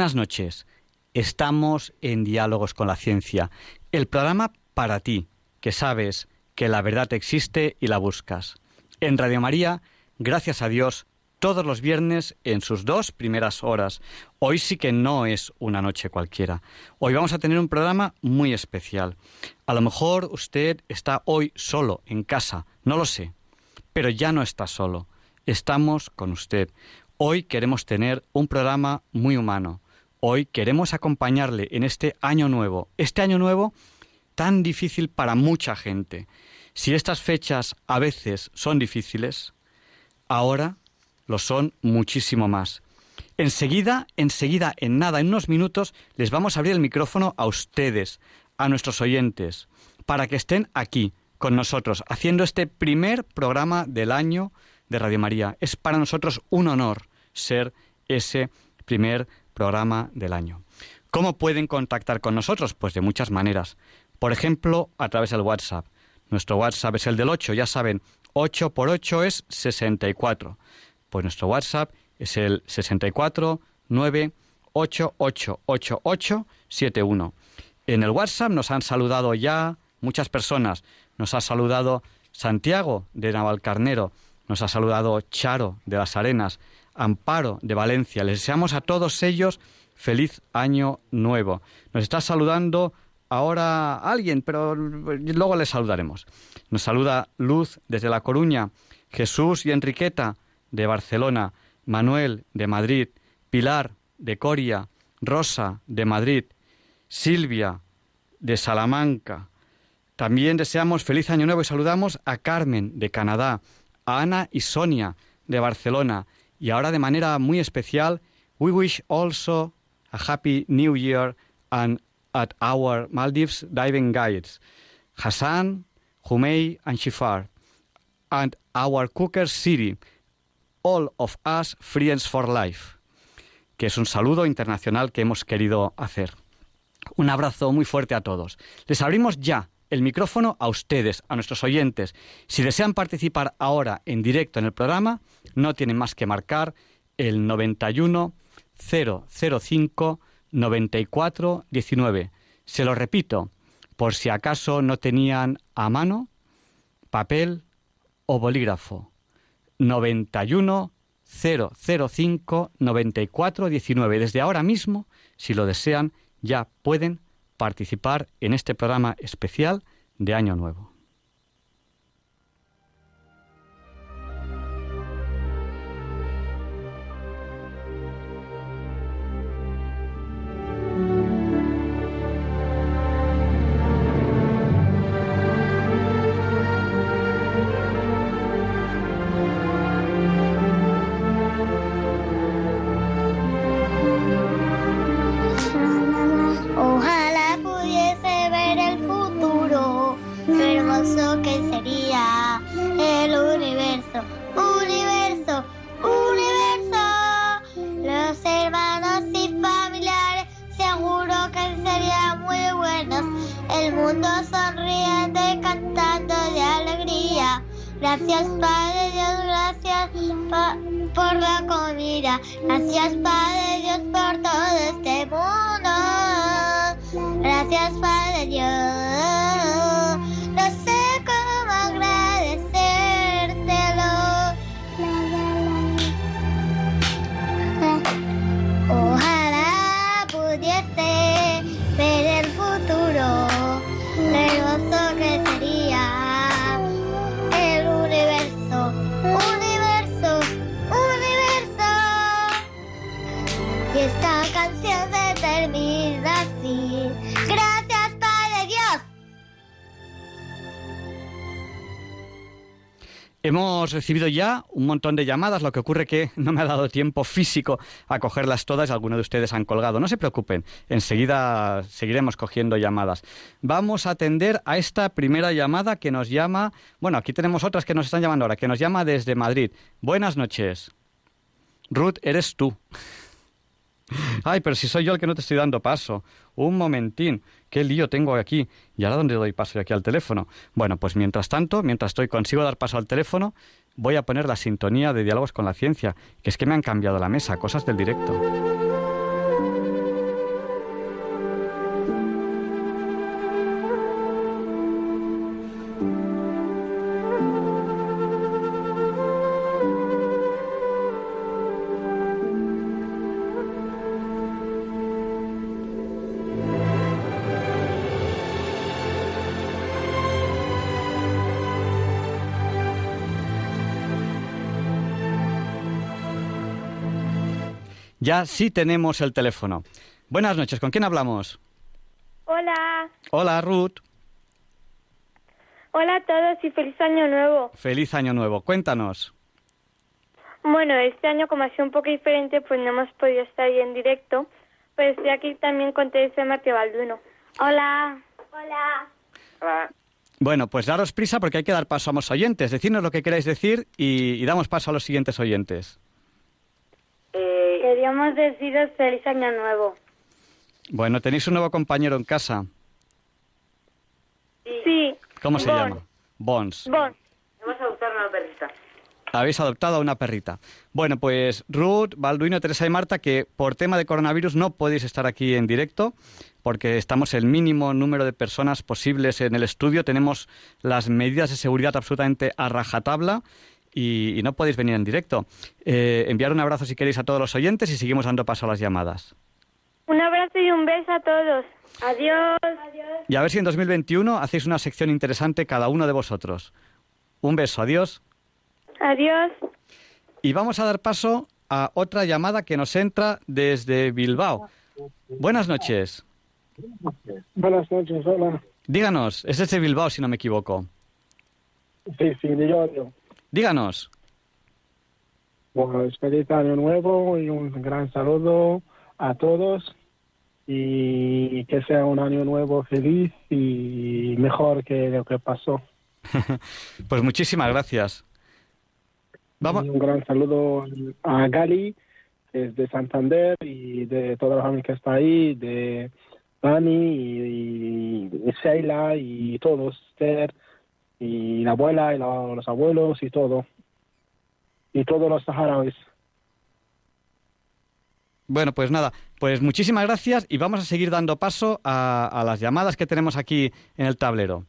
Buenas noches. Estamos en Diálogos con la Ciencia, el programa para ti, que sabes que la verdad existe y la buscas. En Radio María, gracias a Dios, todos los viernes en sus dos primeras horas. Hoy sí que no es una noche cualquiera. Hoy vamos a tener un programa muy especial. A lo mejor usted está hoy solo en casa, no lo sé, pero ya no está solo. Estamos con usted. Hoy queremos tener un programa muy humano. Hoy queremos acompañarle en este año nuevo, este año nuevo tan difícil para mucha gente. Si estas fechas a veces son difíciles, ahora lo son muchísimo más. Enseguida, enseguida, en nada, en unos minutos, les vamos a abrir el micrófono a ustedes, a nuestros oyentes, para que estén aquí con nosotros, haciendo este primer programa del año de Radio María. Es para nosotros un honor ser ese primer programa del año. ¿Cómo pueden contactar con nosotros? Pues de muchas maneras. Por ejemplo, a través del WhatsApp. Nuestro WhatsApp es el del 8, ya saben, 8 por 8 es 64. Pues nuestro WhatsApp es el 64 9 En el WhatsApp nos han saludado ya muchas personas. Nos ha saludado Santiago de Navalcarnero, nos ha saludado Charo de las Arenas, Amparo de Valencia. Les deseamos a todos ellos feliz año nuevo. Nos está saludando ahora alguien, pero luego les saludaremos. Nos saluda Luz desde La Coruña, Jesús y Enriqueta de Barcelona, Manuel de Madrid, Pilar de Coria, Rosa de Madrid, Silvia de Salamanca. También deseamos feliz año nuevo y saludamos a Carmen de Canadá, a Ana y Sonia de Barcelona y ahora de manera muy especial, we wish also a happy new year and at our Maldives diving guides, Hassan, Humei and Shifar, and our Cooker City, all of us friends for life, que es un saludo internacional que hemos querido hacer. Un abrazo muy fuerte a todos. Les abrimos ya el micrófono a ustedes, a nuestros oyentes. Si desean participar ahora en directo en el programa, no tienen más que marcar el 91 005 94 19. Se lo repito, por si acaso no tenían a mano papel o bolígrafo. 91 005 94 19. Desde ahora mismo, si lo desean, ya pueden participar en este programa especial de Año Nuevo. Hemos recibido ya un montón de llamadas, lo que ocurre que no me ha dado tiempo físico a cogerlas todas, algunos de ustedes han colgado. No se preocupen, enseguida seguiremos cogiendo llamadas. Vamos a atender a esta primera llamada que nos llama, bueno, aquí tenemos otras que nos están llamando ahora, que nos llama desde Madrid. Buenas noches. Ruth, eres tú. Ay, pero si soy yo el que no te estoy dando paso. Un momentín. ¿Qué lío tengo aquí? ¿Y ahora dónde doy paso aquí al teléfono? Bueno, pues mientras tanto, mientras estoy consigo dar paso al teléfono, voy a poner la sintonía de diálogos con la ciencia, que es que me han cambiado la mesa, cosas del directo. Ya sí tenemos el teléfono. Buenas noches, ¿con quién hablamos? Hola. Hola, Ruth. Hola a todos y feliz año nuevo. Feliz año nuevo. Cuéntanos. Bueno, este año como ha sido un poco diferente, pues no hemos podido estar ahí en directo, pero estoy aquí también con Teresa Martí Balduno. Hola. Hola. Hola. Bueno, pues daros prisa porque hay que dar paso a los oyentes. Decidnos lo que queráis decir y, y damos paso a los siguientes oyentes. Queríamos deciros feliz año nuevo. Bueno, ¿tenéis un nuevo compañero en casa? Sí. ¿Cómo se llama? Bons. Bons. Hemos adoptado una perrita. Habéis adoptado a una perrita. Bueno, pues Ruth, Balduino, Teresa y Marta, que por tema de coronavirus no podéis estar aquí en directo, porque estamos el mínimo número de personas posibles en el estudio. Tenemos las medidas de seguridad absolutamente a rajatabla y, no podéis venir en directo. Eh, enviar un abrazo si queréis a todos los oyentes y seguimos dando paso a las llamadas. Un abrazo y un beso a todos. Adiós. Y a ver si en 2021 hacéis una sección interesante cada uno de vosotros. Un beso, adiós. Adiós. Y vamos a dar paso a otra llamada que nos entra desde Bilbao. Buenas noches. Buenas noches, hola. Díganos, es desde Bilbao si no me equivoco. Sí, sí, yo. Díganos. Bueno, feliz año nuevo y un gran saludo a todos y que sea un año nuevo feliz y mejor que lo que pasó. pues muchísimas gracias. Vamos. un gran saludo a Gali, que es de Santander, y de toda la familia que está ahí, de Dani y, y Sheila y todos, Esther y la abuela y los abuelos y todo. Y todos los saharauis. Bueno, pues nada, pues muchísimas gracias y vamos a seguir dando paso a, a, las llamadas que tenemos aquí en el tablero.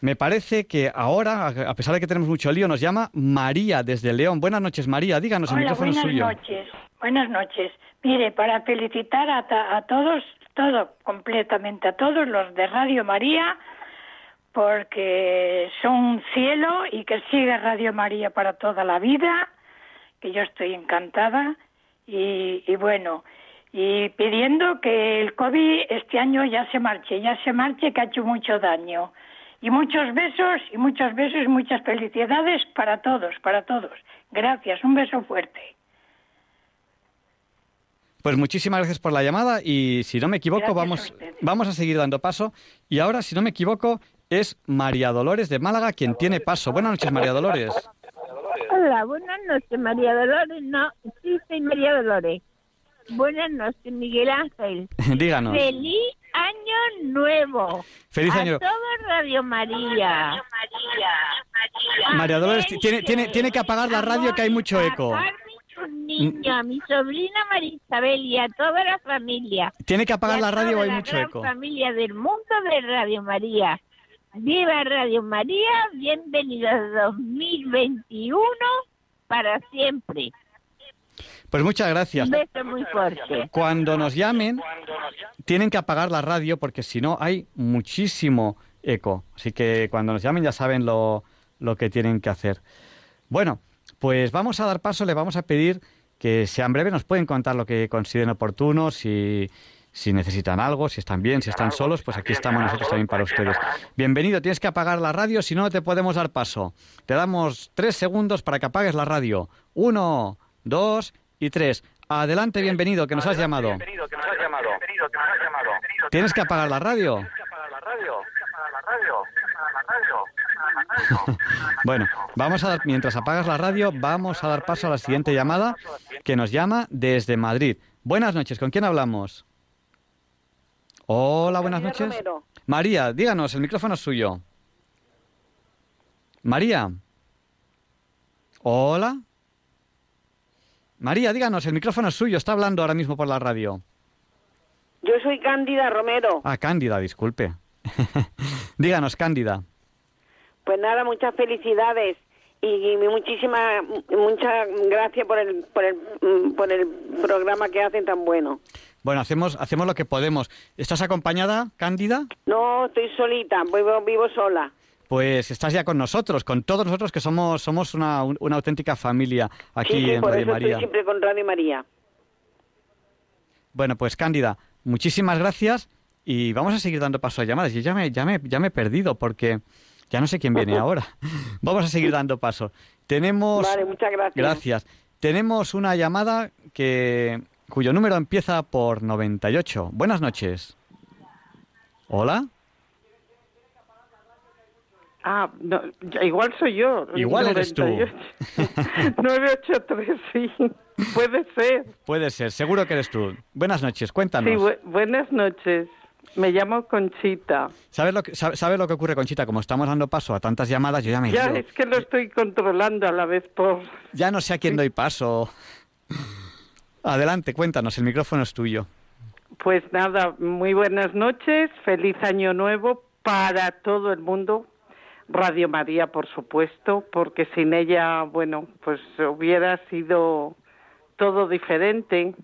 Me parece que ahora, a pesar de que tenemos mucho lío, nos llama María desde León. Buenas noches, María, díganos, Hola, el micrófono buenas suyo. noches, buenas noches. Mire, para felicitar a, a todos, todo, completamente, a todos los de Radio María, porque son un cielo y que siga Radio María para toda la vida, que yo estoy encantada y, y, bueno, y pidiendo que el COVID este año ya se marche, ya se marche que ha hecho mucho daño. Y muchos besos y muchos besos y muchas felicidades para todos, para todos. Gracias, un beso fuerte. Pues muchísimas gracias por la llamada y si no me equivoco Gracias vamos, vamos a seguir dando paso. Y ahora, si no me equivoco, es María Dolores de Málaga quien tiene paso. Buenas noches, María Dolores. Hola, buenas noches, María Dolores. No, sí, soy María Dolores. Buenas noches, Miguel Ángel. Díganos. Feliz año nuevo. Feliz a año. todo Radio María. María Dolores, tiene, tiene, tiene que apagar la radio que hay mucho eco. A Carmen, su niño, a mi sobrina María Isabel y a toda la familia. Tiene que apagar la radio hay la mucho eco. familia del mundo de Radio María. Viva Radio María, bienvenidos a 2021 para siempre. Pues muchas gracias. Un beso muy fuerte. Cuando nos llamen, tienen que apagar la radio porque si no hay muchísimo eco. Así que cuando nos llamen ya saben lo, lo que tienen que hacer. Bueno, pues vamos a dar paso, le vamos a pedir que sean breves, nos pueden contar lo que consideren oportuno, si, si necesitan algo, si están bien, si están solos, pues aquí estamos nosotros también para ustedes. Bienvenido, tienes que apagar la radio, si no, no te podemos dar paso. Te damos tres segundos para que apagues la radio. Uno, dos y tres. Adelante, bienvenido, que nos has llamado. Tienes que apagar la radio. bueno, vamos a dar, mientras apagas la radio, vamos a dar paso a la siguiente llamada que nos llama desde Madrid. Buenas noches, ¿con quién hablamos? Hola, buenas noches. María, díganos, el micrófono es suyo. María. Hola. María, díganos, el micrófono es suyo, está hablando ahora mismo por la radio. Yo soy Cándida Romero. Ah, Cándida, disculpe. díganos, Cándida. Pues nada, muchas felicidades y muchísimas muchas gracias por el, por el por el programa que hacen tan bueno. Bueno, hacemos hacemos lo que podemos. ¿Estás acompañada, Cándida? No, estoy solita, vivo, vivo sola pues estás ya con nosotros, con todos nosotros que somos somos una, una auténtica familia aquí en Radio María. Estoy siempre con Radio María. Bueno, pues Cándida, muchísimas gracias y vamos a seguir dando paso a llamadas. Yo ya me, ya me, ya me he perdido porque ya no sé quién viene ahora. vamos a seguir dando paso. Tenemos. Vale, muchas gracias. Gracias. Tenemos una llamada que cuyo número empieza por 98. Buenas noches. Hola. Ah, no, igual soy yo. Igual eres tú. 983, sí. Puede ser. Puede ser, seguro que eres tú. Buenas noches, cuéntanos. Sí, buenas noches. Me llamo Conchita. ¿Sabes lo, que, ¿Sabes lo que ocurre, Conchita? Como estamos dando paso a tantas llamadas, yo ya me... Ya, es que lo estoy controlando a la vez por... Ya no sé a quién doy paso. Adelante, cuéntanos, el micrófono es tuyo. Pues nada, muy buenas noches, feliz año nuevo para todo el mundo, Radio María, por supuesto, porque sin ella, bueno, pues hubiera sido todo diferente.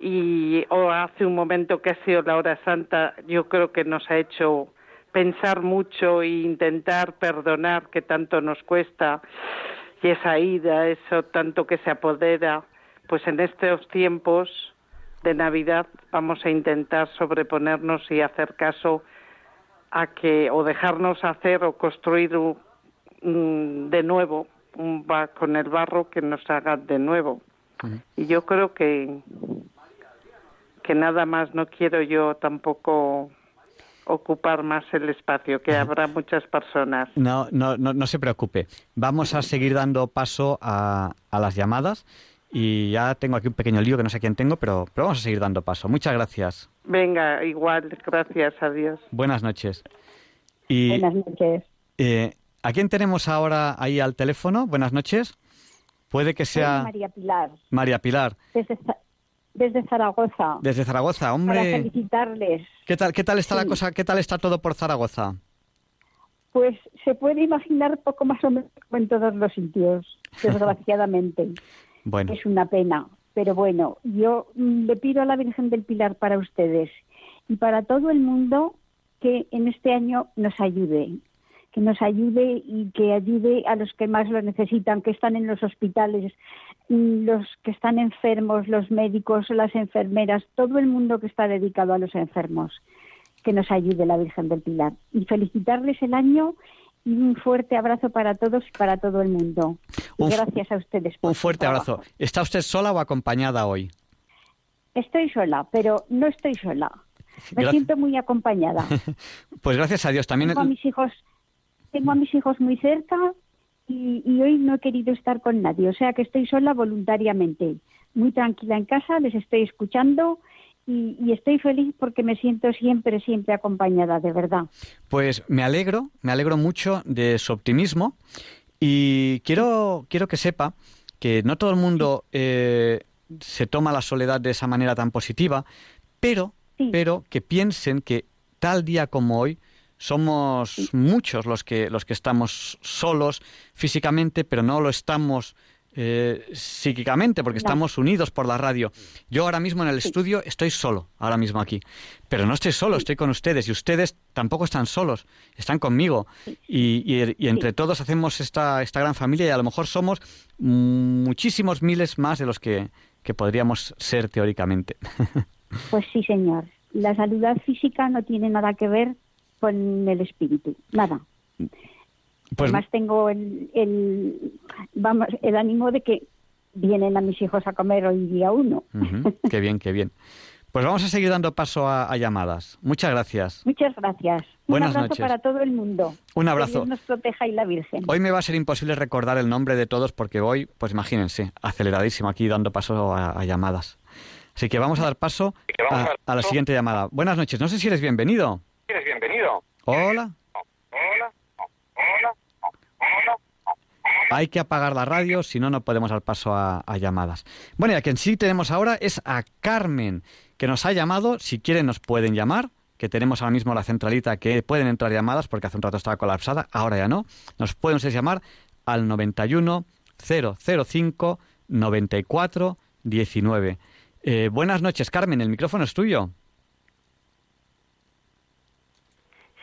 Y o hace un momento que ha sido la hora santa, yo creo que nos ha hecho pensar mucho e intentar perdonar que tanto nos cuesta y esa ida, eso tanto que se apodera, pues en estos tiempos de Navidad vamos a intentar sobreponernos y hacer caso a que o dejarnos hacer o construir de nuevo un con el barro que nos haga de nuevo. Y yo creo que que nada más no quiero yo tampoco ocupar más el espacio, que habrá muchas personas. No, no, no, no se preocupe. Vamos a seguir dando paso a, a las llamadas y ya tengo aquí un pequeño lío que no sé quién tengo, pero, pero vamos a seguir dando paso. Muchas gracias. Venga, igual, gracias a Dios. Buenas noches. Y, Buenas noches. Eh, ¿A quién tenemos ahora ahí al teléfono? Buenas noches. Puede que sea... María Pilar. María Pilar. Desde, Zaragoza. Desde Zaragoza, hombre. Para felicitarles. ¿Qué tal, qué tal está la cosa? ¿Qué tal está todo por Zaragoza? Pues se puede imaginar poco más o menos como en todos los sitios, desgraciadamente. Bueno. Es una pena. Pero bueno, yo mm, le pido a la Virgen del Pilar para ustedes y para todo el mundo que en este año nos ayude, que nos ayude y que ayude a los que más lo necesitan, que están en los hospitales, mm, los que están enfermos, los médicos, las enfermeras, todo el mundo que está dedicado a los enfermos, que nos ayude la Virgen del Pilar. Y felicitarles el año y un fuerte abrazo para todos y para todo el mundo. gracias a ustedes. un fuerte abrazo. ¿Está usted sola o acompañada hoy? Estoy sola, pero no estoy sola. Me siento muy acompañada. pues gracias a Dios también. Tengo a mis hijos, tengo a mis hijos muy cerca y, y hoy no he querido estar con nadie, o sea que estoy sola voluntariamente, muy tranquila en casa, les estoy escuchando y, estoy feliz porque me siento siempre, siempre acompañada, de verdad. Pues me alegro, me alegro mucho de su optimismo y quiero, quiero que sepa que no todo el mundo eh, se toma la soledad de esa manera tan positiva, pero, pero que piensen que tal día como hoy somos muchos los que, los que estamos solos físicamente, pero no lo estamos eh, psíquicamente, porque estamos unidos por la radio. Yo ahora mismo en el estudio estoy solo, ahora mismo aquí. Pero no estoy solo, estoy con ustedes y ustedes tampoco están solos, están conmigo. Y, entre todos hacemos esta, esta gran familia y a lo mejor somos muchísimos miles más de los que, que podríamos ser teóricamente. Pues sí, señor. La salud física no tiene nada que ver con el espíritu, nada. Pues Además tengo el, el, vamos, el ánimo de que vienen a mis hijos a comer hoy día uno. Qué bien, qué bien. Pues vamos a seguir dando paso a, a llamadas. Muchas gracias. Muchas gracias. Buenas Un abrazo noches. para todo el mundo. Un Que abrazo. Dios nos proteja y la Virgen. Hoy me va a ser imposible recordar el nombre de todos porque voy, pues imagínense, aceleradísimo aquí dando paso a, a llamadas. Así que vamos a dar paso a, a la siguiente llamada. Buenas noches. No sé si eres bienvenido. ¿Eres bienvenido? Hola. Hola. Hola. Hay que apagar la radio, si no, no podemos dar paso a, a llamadas. Bueno, y a quien sí tenemos ahora es a Carmen, que nos ha llamado. Si quieren, nos pueden llamar, que tenemos ahora mismo la centralita que pueden entrar llamadas, porque hace un rato estaba colapsada, ahora ya no. Nos pueden ustedes llamar al 91 005 94 19. Eh, buenas noches, Carmen, el micrófono es tuyo.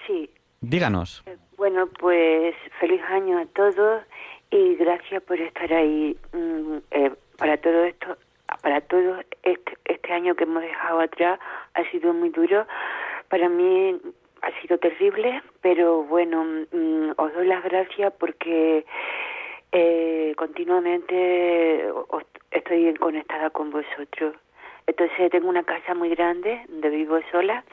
Sí, Díganos. bueno, pues feliz año a todos y gracias por estar ahí mm, eh, para todo esto, para todo este, este año que hemos dejado atrás ha sido muy duro. Para mí ha sido terrible, pero bueno, mm, os doy las gracias porque eh, continuamente os- estoy conectada con vosotros. Entonces tengo una casa muy grande donde vivo sola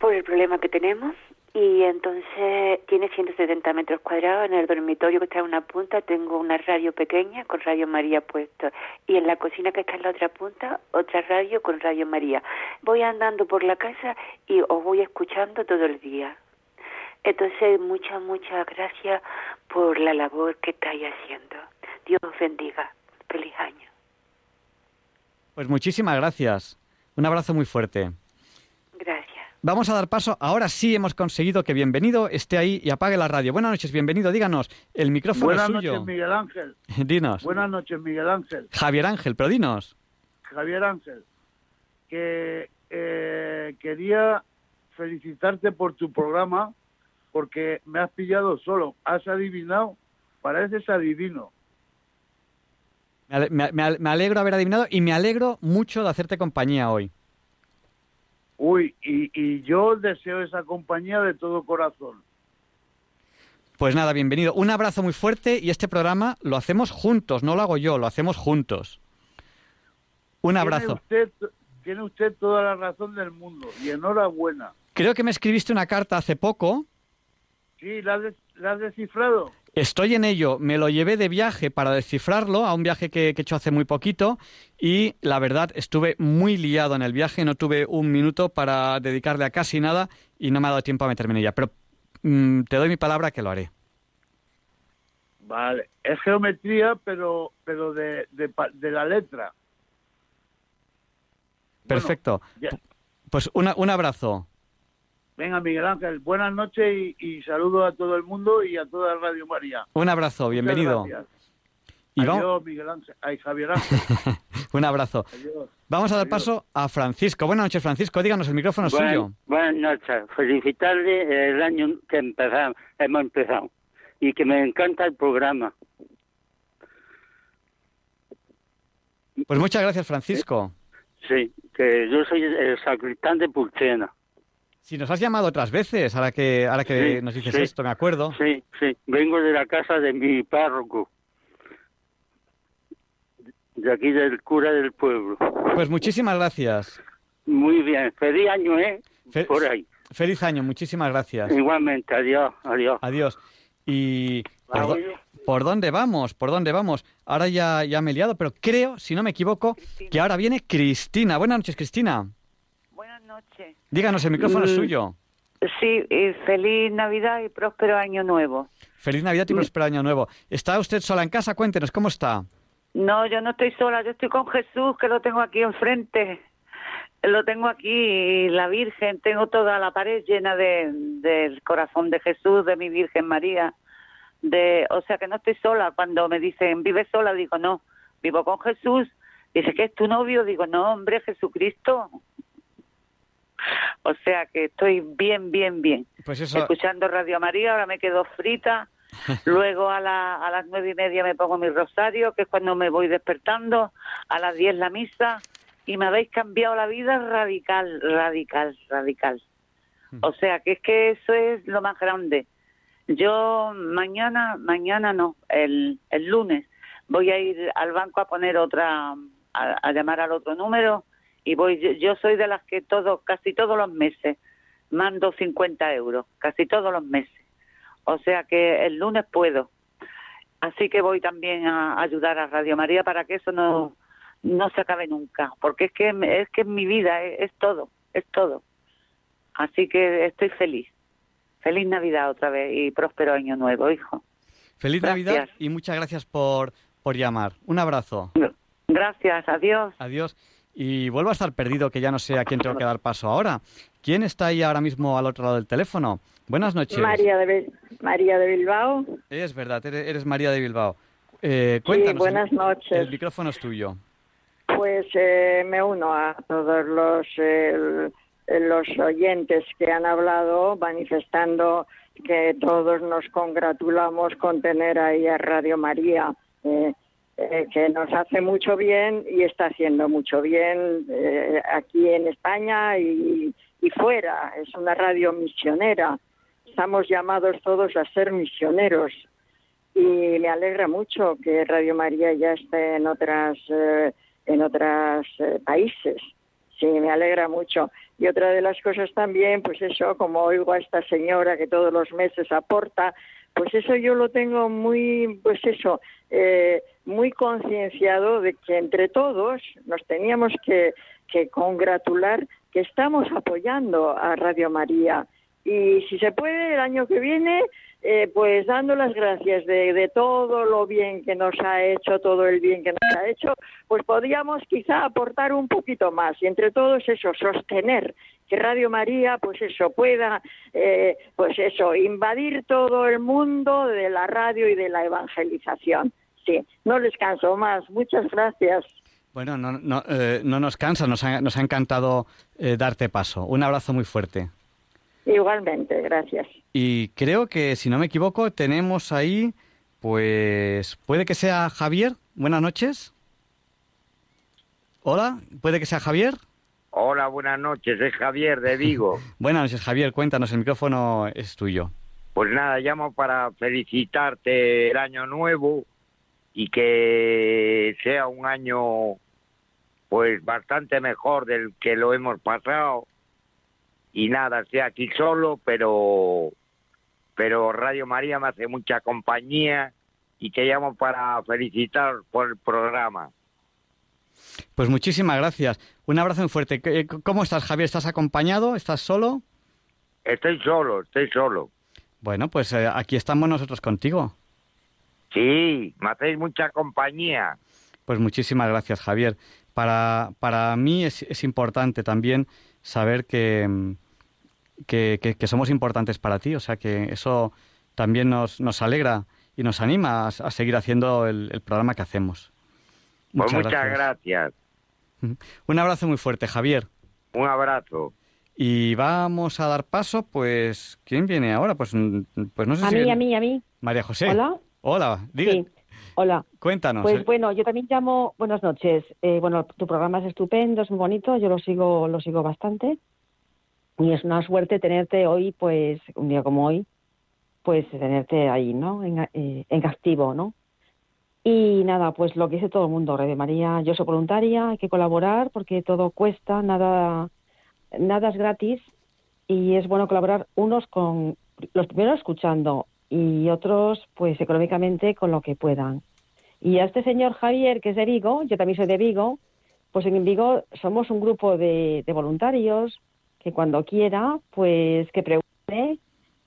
por el problema que tenemos y entonces tiene 170 metros cuadrados. En el dormitorio que está en una punta tengo una radio pequeña con Radio María puesto y en la cocina que está en la otra punta otra radio con Radio María. Voy andando por la casa y os voy escuchando todo el día. Entonces, muchas, muchas gracias por la labor que estáis haciendo. Dios os bendiga. Feliz año. Pues muchísimas gracias. Un abrazo muy fuerte. Vamos a dar paso. Ahora sí hemos conseguido que bienvenido esté ahí y apague la radio. Buenas noches, bienvenido. Díganos, el micrófono Buenas es suyo. noches, Miguel Ángel. Dinos. Buenas noches, Miguel Ángel. Javier Ángel, pero dinos. Javier Ángel. Que eh, quería felicitarte por tu programa porque me has pillado solo. Has adivinado. Pareces adivino. Me- me alegro haber adivinado y me alegro mucho de hacerte compañía hoy. Uy, y, y yo deseo esa compañía de todo corazón. Pues nada, bienvenido. Un abrazo muy fuerte y este programa lo hacemos juntos, no lo hago yo, lo hacemos juntos. Un abrazo. Tiene usted, tiene usted toda la razón del mundo y enhorabuena. Creo que me escribiste una carta hace poco. Sí, ¿la la has descifrado? Estoy en ello. Me lo llevé de viaje para descifrarlo, a un viaje que, que he hecho hace muy poquito. Y la verdad, estuve muy liado en el viaje. No tuve un minuto para dedicarle a casi nada y no me ha dado tiempo a meterme en ella. Pero mm, te doy mi palabra que lo haré. Vale, es geometría, pero pero de, de, la letra. Perfecto. Ya. Pues una- un abrazo. Venga, Miguel Ángel, buenas noches y, y saludos a todo el mundo y a toda Radio María. Un abrazo, Muchas bienvenido. gracias. Y Adiós, vamos- Miguel Ángel. Ay, Javier Ángel. Un abrazo. Adiós. Vamos a dar paso a Francisco. Buenas noches, Francisco. Díganos, el micrófono es Buen- suyo. Buenas noches. Felicitarle el año que empezamos, hemos empezado y que me encanta el programa. Pues muchas gracias, Francisco. Sí, que yo soy el sacristán de Pulchena. Si nos has llamado otras veces, ahora que, ahora que Sí, nos dices sí. esto, me acuerdo. Sí, sí. Vengo de la casa de mi párroco, de aquí del cura del pueblo. Pues muchísimas gracias. Muy bien. Feliz año, ¿eh? Fe- Por ahí. Feliz año, muchísimas gracias. Igualmente. Adiós, adiós. Adiós. Y ¿por, por dónde vamos? ¿Por dónde vamos? Ahora ya, ya me he liado, pero creo, si no me equivoco, que ahora viene Cristina. Buenas noches, Cristina. Noches. Díganos, el micrófono es Mm. suyo. Sí, y feliz Navidad y próspero año nuevo. Feliz Navidad y próspero año nuevo. ¿Está usted sola en casa? Cuéntenos, ¿cómo está? No, yo no estoy sola, yo estoy con Jesús, que lo tengo aquí enfrente. Lo tengo aquí, la Virgen, tengo toda la pared llena de, del corazón de Jesús, de mi Virgen María. De, o sea que no estoy sola. Cuando me dicen, ¿vive sola? Digo, no, vivo con Jesús. Dice, ¿que es tu novio? Digo, no, hombre, Jesucristo. O sea que estoy bien, bien, bien. Pues eso, Escuchando Radio María, ahora me quedo frita. Luego a, la- a las nueve y media me pongo mi rosario, que es cuando me voy despertando. A las diez la misa. y me habéis cambiado la vida radical, radical, radical. O sea, que es que eso es lo más grande. Yo mañana, mañana no, el, el lunes voy a ir al banco a poner otra, a, llamar al otro número y voy, yo, soy de las que todo, casi todos los meses mando 50 euros, casi todos los meses. O sea que el lunes puedo. Así que voy también a ayudar a Radio María para que eso no, no se acabe nunca, porque es que es que mi vida, es, todo, es todo. Así que estoy feliz. Feliz Navidad otra vez y próspero año nuevo, hijo. Feliz Navidad y muchas gracias por, por llamar. Un abrazo. Gracias, adiós. Adiós. Y vuelvo a estar perdido, que ya no sé a quién tengo que dar paso ahora. ¿Quién está ahí ahora mismo al otro lado del teléfono? Buenas noches. María de, María de Bilbao. Es verdad, eres, María de Bilbao. Eh, cuéntanos. Sí, buenas noches. El, micrófono es tuyo. Pues eh, me uno a todos los, los oyentes que han hablado manifestando que todos nos congratulamos con tener ahí a Radio María. Eh, eh, que nos hace mucho bien y está haciendo mucho bien eh, aquí en España y, fuera. Es una radio misionera. Estamos llamados todos a ser misioneros y me alegra mucho que Radio María ya esté en otras eh, en otros países. Sí, me alegra mucho. Y otra de las cosas también, pues eso, como oigo a esta señora que todos los meses aporta, pues eso yo lo tengo muy, pues eso, eh, muy concienciado de que entre todos nos teníamos que, que congratular que estamos apoyando a Radio María. Y si se puede, el año que viene, eh, pues dando las gracias de, de, todo lo bien que nos ha hecho, todo el bien que nos ha hecho, pues podríamos quizá aportar un poquito más y entre todos eso, sostener que Radio María, pues eso, pueda, eh, pues eso, invadir todo el mundo de la radio y de la evangelización. Sí, no les canso más. Muchas gracias. Bueno, no, no, eh, no nos cansa, nos ha, nos ha encantado eh, darte paso. Un abrazo muy fuerte. Igualmente, gracias. Y creo que, si no me equivoco, tenemos ahí, pues, puede que sea Javier. Buenas noches. Hola, puede que sea Javier. Hola, buenas noches, es Javier de Vigo. buenas noches, Javier, cuéntanos, el micrófono es tuyo. Pues nada, llamo para felicitarte el año nuevo y que sea un año pues bastante mejor del que lo hemos pasado y nada, estoy aquí solo, pero pero Radio María me hace mucha compañía y te llamo para felicitar por el programa. Pues muchísimas gracias. Un abrazo muy fuerte. ¿Cómo estás, Javier? ¿Estás acompañado? ¿Estás solo? Estoy solo, estoy solo. Bueno, pues eh, aquí estamos nosotros contigo. Sí, me hacéis mucha compañía. Pues muchísimas gracias, Javier. Para, para mí es, es importante también saber que, que, somos importantes para ti. O sea que eso también nos, nos alegra y nos anima a, seguir haciendo el programa que hacemos. Pues muchas, gracias. Un abrazo muy fuerte, Javier. Un abrazo. Y vamos a dar paso, pues, ¿quién viene ahora? Pues, pues no sé a si... A mí, a mí, a mí. María José. Hola. Hola, diga. Sí. Hola. Cuéntanos. Pues bueno, yo también llamo, buenas noches. Eh, bueno, tu programa es estupendo, es muy bonito, yo lo sigo, lo sigo bastante. Y es una suerte tenerte hoy, pues, un día como hoy, pues tenerte ahí, ¿no? En, eh, en activo, ¿no? Y nada, pues lo que dice todo el mundo, Rey de María, yo soy voluntaria, hay que colaborar porque todo cuesta, nada, nada es gratis y es bueno colaborar unos con los primeros escuchando y otros pues económicamente con lo que puedan. Y a este señor Javier, que es de Vigo, yo también soy de Vigo, pues en Vigo somos un grupo de, de voluntarios que cuando quiera, pues que pregunte,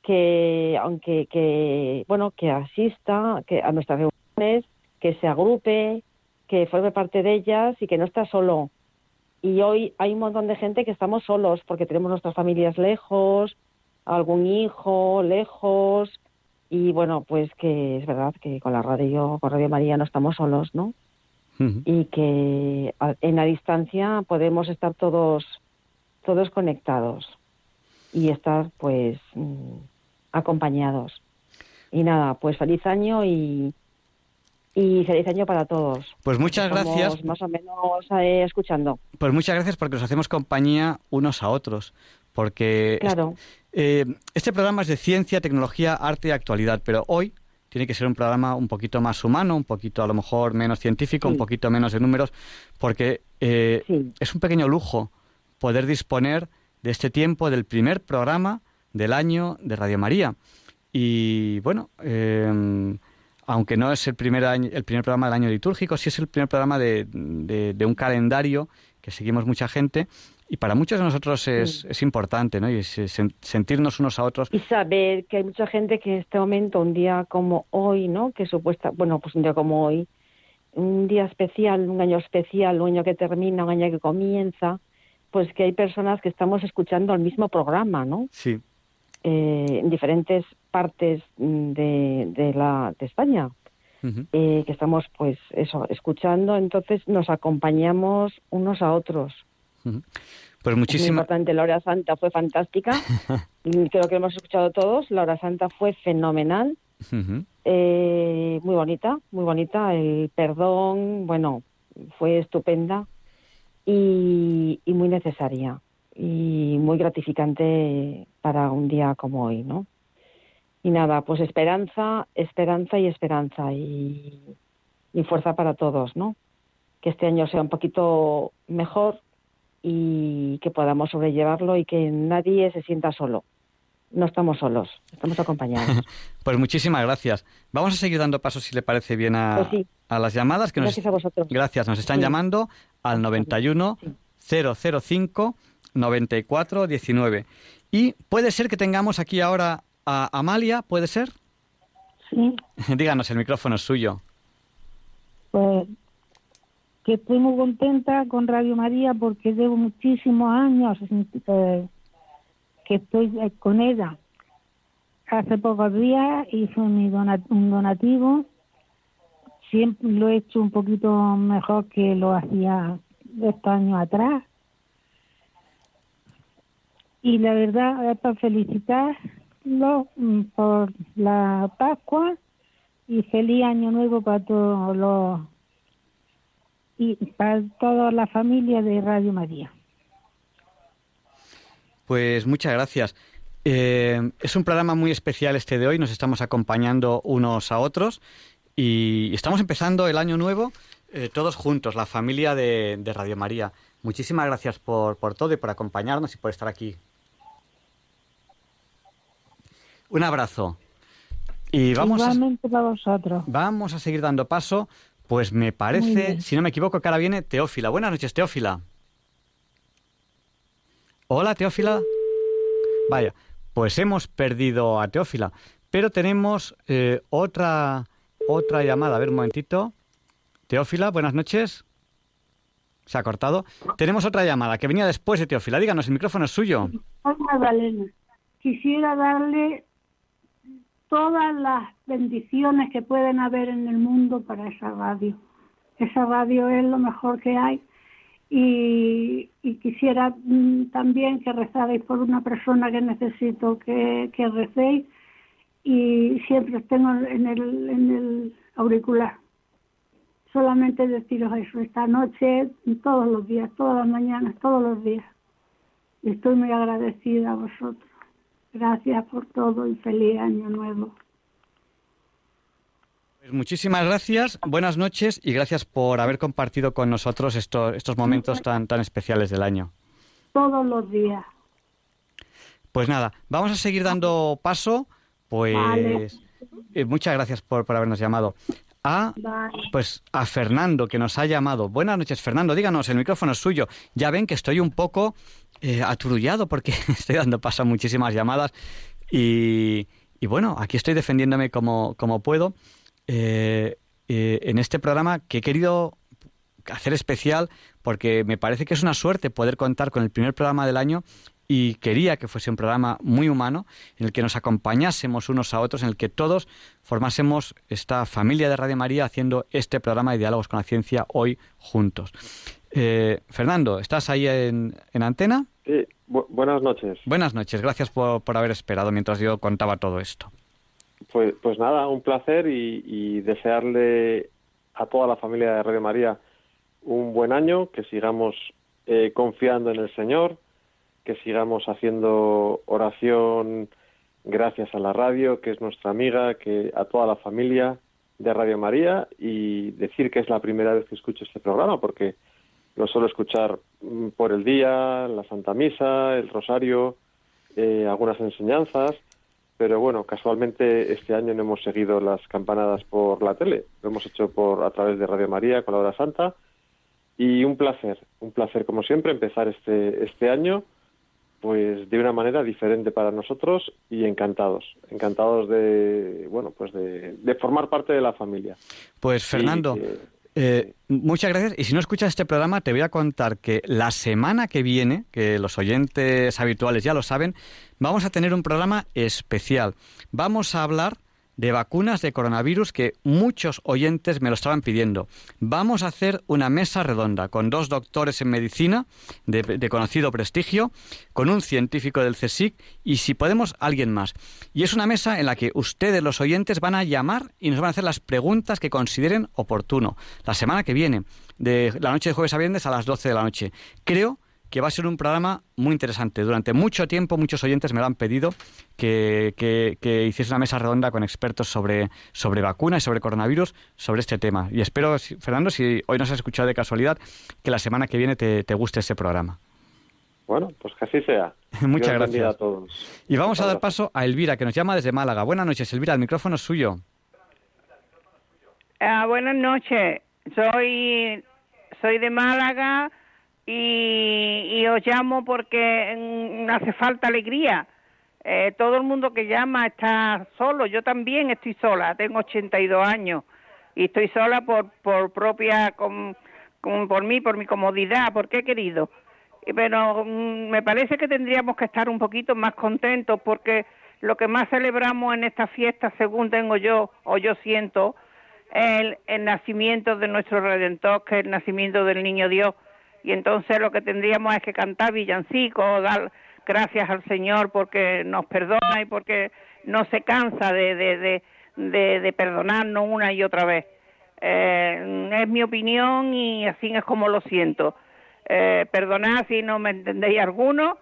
que aunque que bueno, que asista que a nuestras reuniones, que se agrupe, que forme parte de ellas y que no está solo. Y hoy hay un montón de gente que estamos solos porque tenemos nuestras familias lejos, algún hijo lejos y bueno, pues que es verdad que con la radio, con Radio María no estamos solos, ¿no? Y que en la distancia podemos estar todos todos conectados y estar pues mm, acompañados. Y nada, pues feliz año y, y feliz año para todos. Pues muchas gracias. Más o menos eh, escuchando. Pues muchas gracias porque nos hacemos compañía unos a otros. Porque claro. Eh, este programa es de ciencia, tecnología, arte y actualidad, pero hoy tiene que ser un programa un poquito más humano, un poquito a lo mejor menos científico, un poquito menos de números, porque eh, es un pequeño lujo poder disponer de este tiempo del primer programa del año de Radio María. Y bueno, eh, aunque no es el primer, año, el primer programa del año litúrgico, sí es el primer programa de, de, un calendario que seguimos mucha gente y para muchos de nosotros es, es importante, ¿no? Y sentirnos unos a otros. Y saber que hay mucha gente que en este momento, un día como hoy, ¿no? Que supuesta, bueno, pues un día como hoy, un día especial, un año especial, un año que termina, un año que comienza, pues que hay personas que estamos escuchando el mismo programa, ¿no? Sí. Eh, en diferentes partes de, de, la, de España, eh, que estamos, pues, eso, escuchando, entonces nos acompañamos unos a otros. Pues muchísimas. Importante, la hora santa fue fantástica. Creo que hemos escuchado todos. La hora santa fue fenomenal. eh, muy bonita, muy bonita. El perdón, bueno, fue estupenda y, y muy necesaria y muy gratificante para un día como hoy, ¿no? Y nada, pues esperanza, esperanza y esperanza y, y fuerza para todos, ¿no? Que este año sea un poquito mejor y que podamos sobrellevarlo y que nadie se sienta solo. No estamos solos, estamos acompañados. pues muchísimas gracias. Vamos a seguir dando pasos, si le parece bien, a, pues a las llamadas. Que gracias a vosotros. Gracias, nos están llamando al 91 005 94 19. Y puede ser que tengamos aquí ahora a Amalia, ¿puede ser? Sí. Díganos, el micrófono es suyo. Pues que estoy muy contenta con Radio María porque llevo muchísimos años eh, que estoy con ella. Hace pocos días hice mi un donativo. Siempre lo he hecho un poquito mejor que lo hacía estos años atrás y la verdad es para felicitarlo mm, por la Pascua y feliz año nuevo para todos los y para toda la familia de Radio María. Pues muchas gracias. Eh, es un programa muy especial este de hoy, nos estamos acompañando unos a otros y estamos empezando el año nuevo eh, todos juntos, la familia de, Radio María. Muchísimas gracias por todo y por acompañarnos y por estar aquí un abrazo. Y vamos Igualmente para vosotros. Vamos a seguir dando paso. Pues me parece, si no me equivoco, que ahora viene Teófila. Buenas noches, Teófila. Hola, Teófila. Vaya, pues hemos perdido a Teófila. Pero tenemos eh, otra, otra llamada. A ver, un momentito. Teófila, buenas noches. Se ha cortado. Tenemos otra llamada que venía después de Teófila. Díganos, el micrófono es suyo. Hola, Quisiera darle todas las bendiciones que pueden haber en el mundo para esa radio. Esa radio es lo mejor que hay y, quisiera mm, también que rezarais por una persona que necesito que, que recéis y siempre tengo en el, en el auricular. Solamente deciros eso esta noche, todos los días, todas las mañanas, todos los días. estoy muy agradecida a vosotros. Gracias por todo y feliz año nuevo. Pues muchísimas gracias, buenas noches y gracias por haber compartido con nosotros estos, estos momentos tan, tan especiales del año. Todos los días. Pues nada, vamos a seguir dando paso. Pues eh, muchas gracias por, por habernos llamado a pues a Fernando que nos ha llamado. Buenas noches, Fernando. Díganos, el micrófono es suyo. Ya ven que estoy un poco eh, aturullado porque estoy dando paso a muchísimas llamadas y, bueno, aquí estoy defendiéndome como, como puedo eh, eh, en este programa que he querido hacer especial porque me parece que es una suerte poder contar con el primer programa del año y quería que fuese un programa muy humano en el que nos acompañásemos unos a otros, en el que todos formásemos esta familia de Radio María haciendo este programa de diálogos con la ciencia hoy juntos. Eh, Fernando, ¿estás ahí en, antena? Sí, buenas noches. Buenas noches, gracias por, haber esperado mientras yo contaba todo esto. Pues, pues nada, un placer y, desearle a toda la familia de Radio María un buen año, que sigamos eh, confiando en el Señor, que sigamos haciendo oración gracias a la radio, que es nuestra amiga, que a toda la familia de Radio María y decir que es la primera vez que escucho este programa porque lo suelo escuchar mm, por el día, la Santa Misa, el Rosario, eh, algunas enseñanzas, pero bueno, casualmente este año no hemos seguido las campanadas por la tele, lo hemos hecho por a través de Radio María con la hora santa. Y un placer, un placer como siempre empezar este este año pues de una manera diferente para nosotros y encantados, encantados de, bueno, pues de, formar parte de la familia. Pues Fernando, eh, muchas gracias. Y si no escuchas este programa, te voy a contar que la semana que viene, que los oyentes habituales ya lo saben, vamos a tener un programa especial. Vamos a hablar de vacunas de coronavirus que muchos oyentes me lo estaban pidiendo. Vamos a hacer una mesa redonda con dos doctores en medicina de, conocido prestigio, con un científico del CSIC y si podemos alguien más. Y es una mesa en la que ustedes, los oyentes, van a llamar y nos van a hacer las preguntas que consideren oportuno. La semana que viene, de la noche de jueves a viernes a las 12 de la noche. Creo que va a ser un programa muy interesante. Durante mucho tiempo muchos oyentes me lo han pedido que, que, hiciese una mesa redonda con expertos sobre, sobre vacunas y sobre coronavirus, sobre este tema. Y espero, Fernando, si hoy nos has escuchado de casualidad, que la semana que viene te, guste ese programa. Bueno, pues que así sea. Muchas gracias a todos. Y vamos a dar paso a Elvira, que nos llama desde Málaga. Buenas noches, Elvira, el micrófono es suyo. Ah, buenas noches. Soy, soy de Málaga y, os llamo porque hace falta alegría. Eh, todo el mundo que llama está solo, yo también estoy sola, tengo 82 años y estoy sola por, por propia, por mí, por mi comodidad, porque he querido. Pero mm, me parece que tendríamos que estar un poquito más contentos porque lo que más celebramos en esta fiesta, según tengo yo o yo siento, es el, el nacimiento de nuestro Redentor, que es el nacimiento del Niño Dios y entonces lo que tendríamos es que cantar villancicos, dar gracias al Señor porque nos perdona y porque no se cansa de, de, de, perdonarnos una y otra vez. Eh, es mi opinión y así es como lo siento. Eh, perdonad si no me entendéis alguno,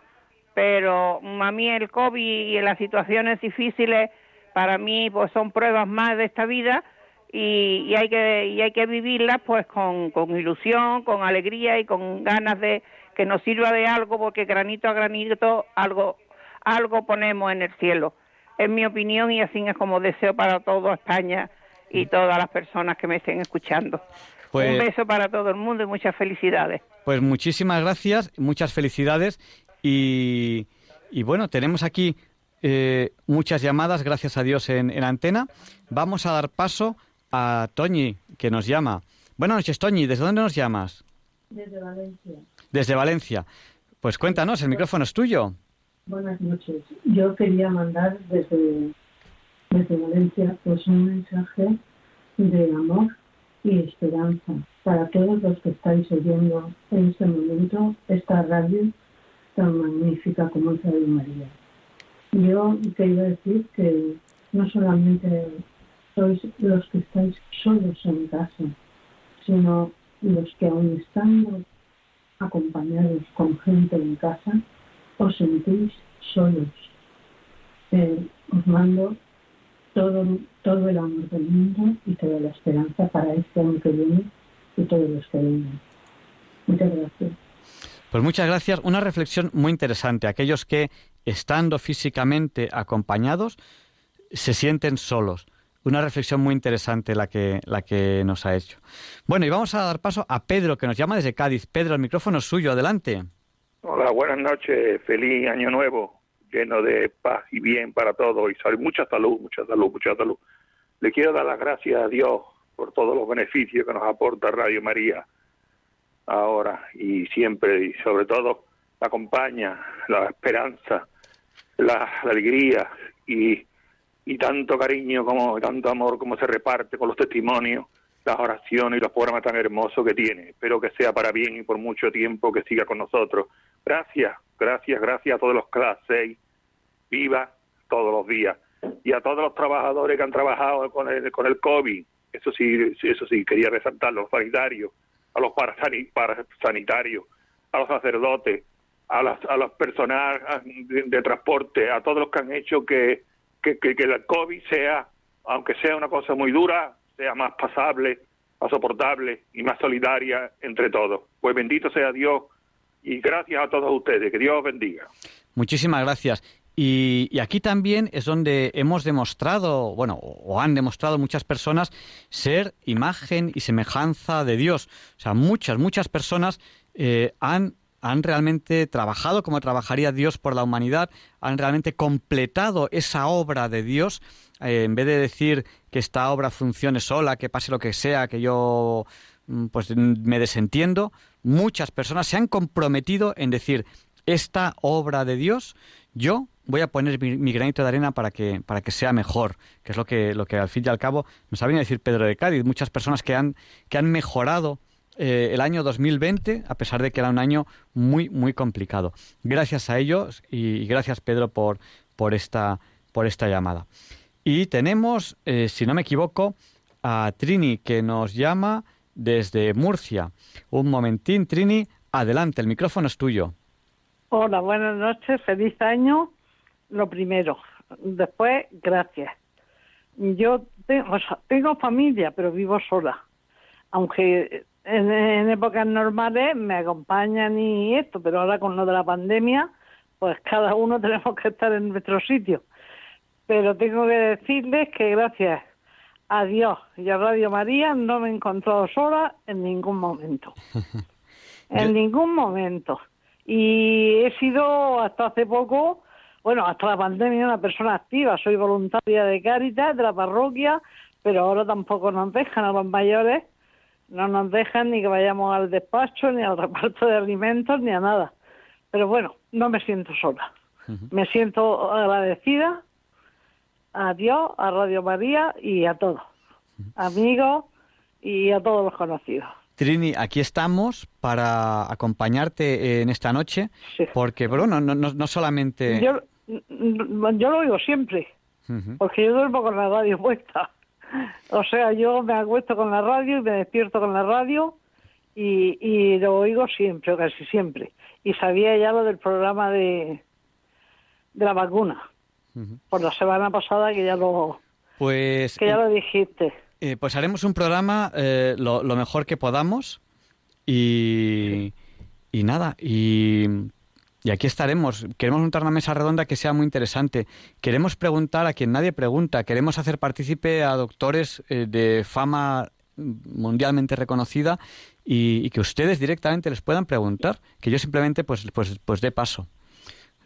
pero a mí el COVID y las situaciones difíciles para mí pues son pruebas más de esta vida y, hay que y hay que vivirlas pues con, con ilusión, con alegría y con ganas de que nos sirva de algo porque granito a granito algo algo ponemos en el cielo. Es mi opinión y así es como deseo para toda España y todas las personas que me estén escuchando. Pues Un beso para todo el mundo y muchas felicidades. Pues muchísimas gracias, muchas felicidades y, y bueno, tenemos aquí eh, muchas llamadas, gracias a Dios, en, en antena. Vamos a dar paso a Toñi, que nos llama. Buenas noches, Toñi. ¿Desde dónde nos llamas? Desde Valencia. Desde Valencia. Pues cuéntanos, el micrófono es tuyo. Buenas noches. Yo quería mandar desde, desde Valencia pues un mensaje de amor y esperanza para todos los que estáis oyendo en este momento esta radio tan magnífica como es Radio María. Yo quería decir que no solamente sois los que estáis solos en casa, sino los que aún estando acompañados con gente en casa, os sentís solos. Eh, os mando todo, todo el amor del mundo y toda la esperanza para este año que viene y todos los que vienen. Muchas gracias. Pues muchas gracias. Una reflexión muy interesante. Aquellos que, estando físicamente acompañados, se sienten solos una reflexión muy interesante la que, la que nos ha hecho. Bueno, y vamos a dar paso a Pedro, que nos llama desde Cádiz. Pedro, el micrófono es suyo, adelante. Hola, buenas noches, feliz año nuevo, lleno de paz y bien para todos, y salud, mucha salud, mucha salud, mucha salud. Le quiero dar las gracias a Dios por todos los beneficios que nos aporta Radio María ahora y siempre, y sobre todo la acompaña, la esperanza, la alegría y y tanto cariño como tanto amor como se reparte con los testimonios, las oraciones y los programas tan hermosos que tiene. Espero que sea para bien y por mucho tiempo que siga con nosotros. Gracias, gracias, gracias a todos los clases viva todos los días y a todos los trabajadores que han trabajado con el, con el COVID, eso sí, eso sí, quería resaltar, los sanitarios, a los parasanitarios, a los sacerdotes, a las a los personal de, transporte, a todos los que han hecho que, que, que, que el COVID sea, aunque sea una cosa muy dura, sea más pasable, más soportable y más solidaria entre todos. Pues bendito sea Dios y gracias a todos ustedes. Que Dios bendiga. Muchísimas gracias. Y, aquí también es donde hemos demostrado, bueno, o han demostrado muchas personas ser imagen y semejanza de Dios. O sea, muchas, muchas personas eh, han, han realmente trabajado como trabajaría Dios por la humanidad, han realmente completado esa obra de Dios. Eh, en vez de decir que esta obra funcione sola, que pase lo que sea, que yo mm, pues me desentiendo, muchas personas se han comprometido en decir esta obra de Dios, yo voy a poner mi, granito de arena para que, para que sea mejor, que es lo que, lo que al fin y al cabo nos ha venido a decir Pedro de Cádiz. Muchas personas que han, que han mejorado eh, el año 2020, a pesar de que era un año muy, muy complicado. Gracias a ellos y, gracias Pedro por, por, esta, por esta llamada. Y tenemos, eh, si no me equivoco, a Trini que nos llama desde Murcia. Un momentín, Trini, adelante, el micrófono es tuyo. Hola, buenas noches, feliz año. Lo primero. Después, gracias. Yo tengo, tengo familia, pero vivo sola. Aunque en, épocas normales me acompañan y esto, pero ahora con lo de la pandemia, pues cada uno tenemos que estar en nuestro sitio. Pero tengo que decirles que gracias. A Dios y a Radio María no me he encontrado sola en ningún momento. en ningún momento. Y he sido hasta hace poco, bueno, hasta la pandemia una persona activa, soy voluntaria de Cáritas, de la parroquia, pero ahora tampoco nos dejan a los mayores, no nos dejan ni que vayamos al despacho, ni al reparto de alimentos, ni a nada. Pero bueno, no me siento sola. Me siento agradecida a Dios, a Radio María y a todos, amigos y a todos los conocidos. Trini, aquí estamos para acompañarte en esta noche, porque, bueno, no, no, solamente... Yo, yo lo oigo siempre, porque yo duermo con la radio puesta. O sea, yo me acuesto con la radio y me despierto con la radio y, y lo oigo siempre, casi siempre. Y sabía ya lo del programa de, de la vacuna, por la semana pasada que ya lo, pues, que ya lo dijiste. Eh, pues haremos un programa eh, lo, mejor que podamos y, y nada, y, y, aquí estaremos. Queremos montar una mesa redonda que sea muy interesante. Queremos preguntar a quien nadie pregunta. Queremos hacer partícipe a doctores eh, de fama mundialmente reconocida y, que ustedes directamente les puedan preguntar, que yo simplemente pues, pues, pues dé paso.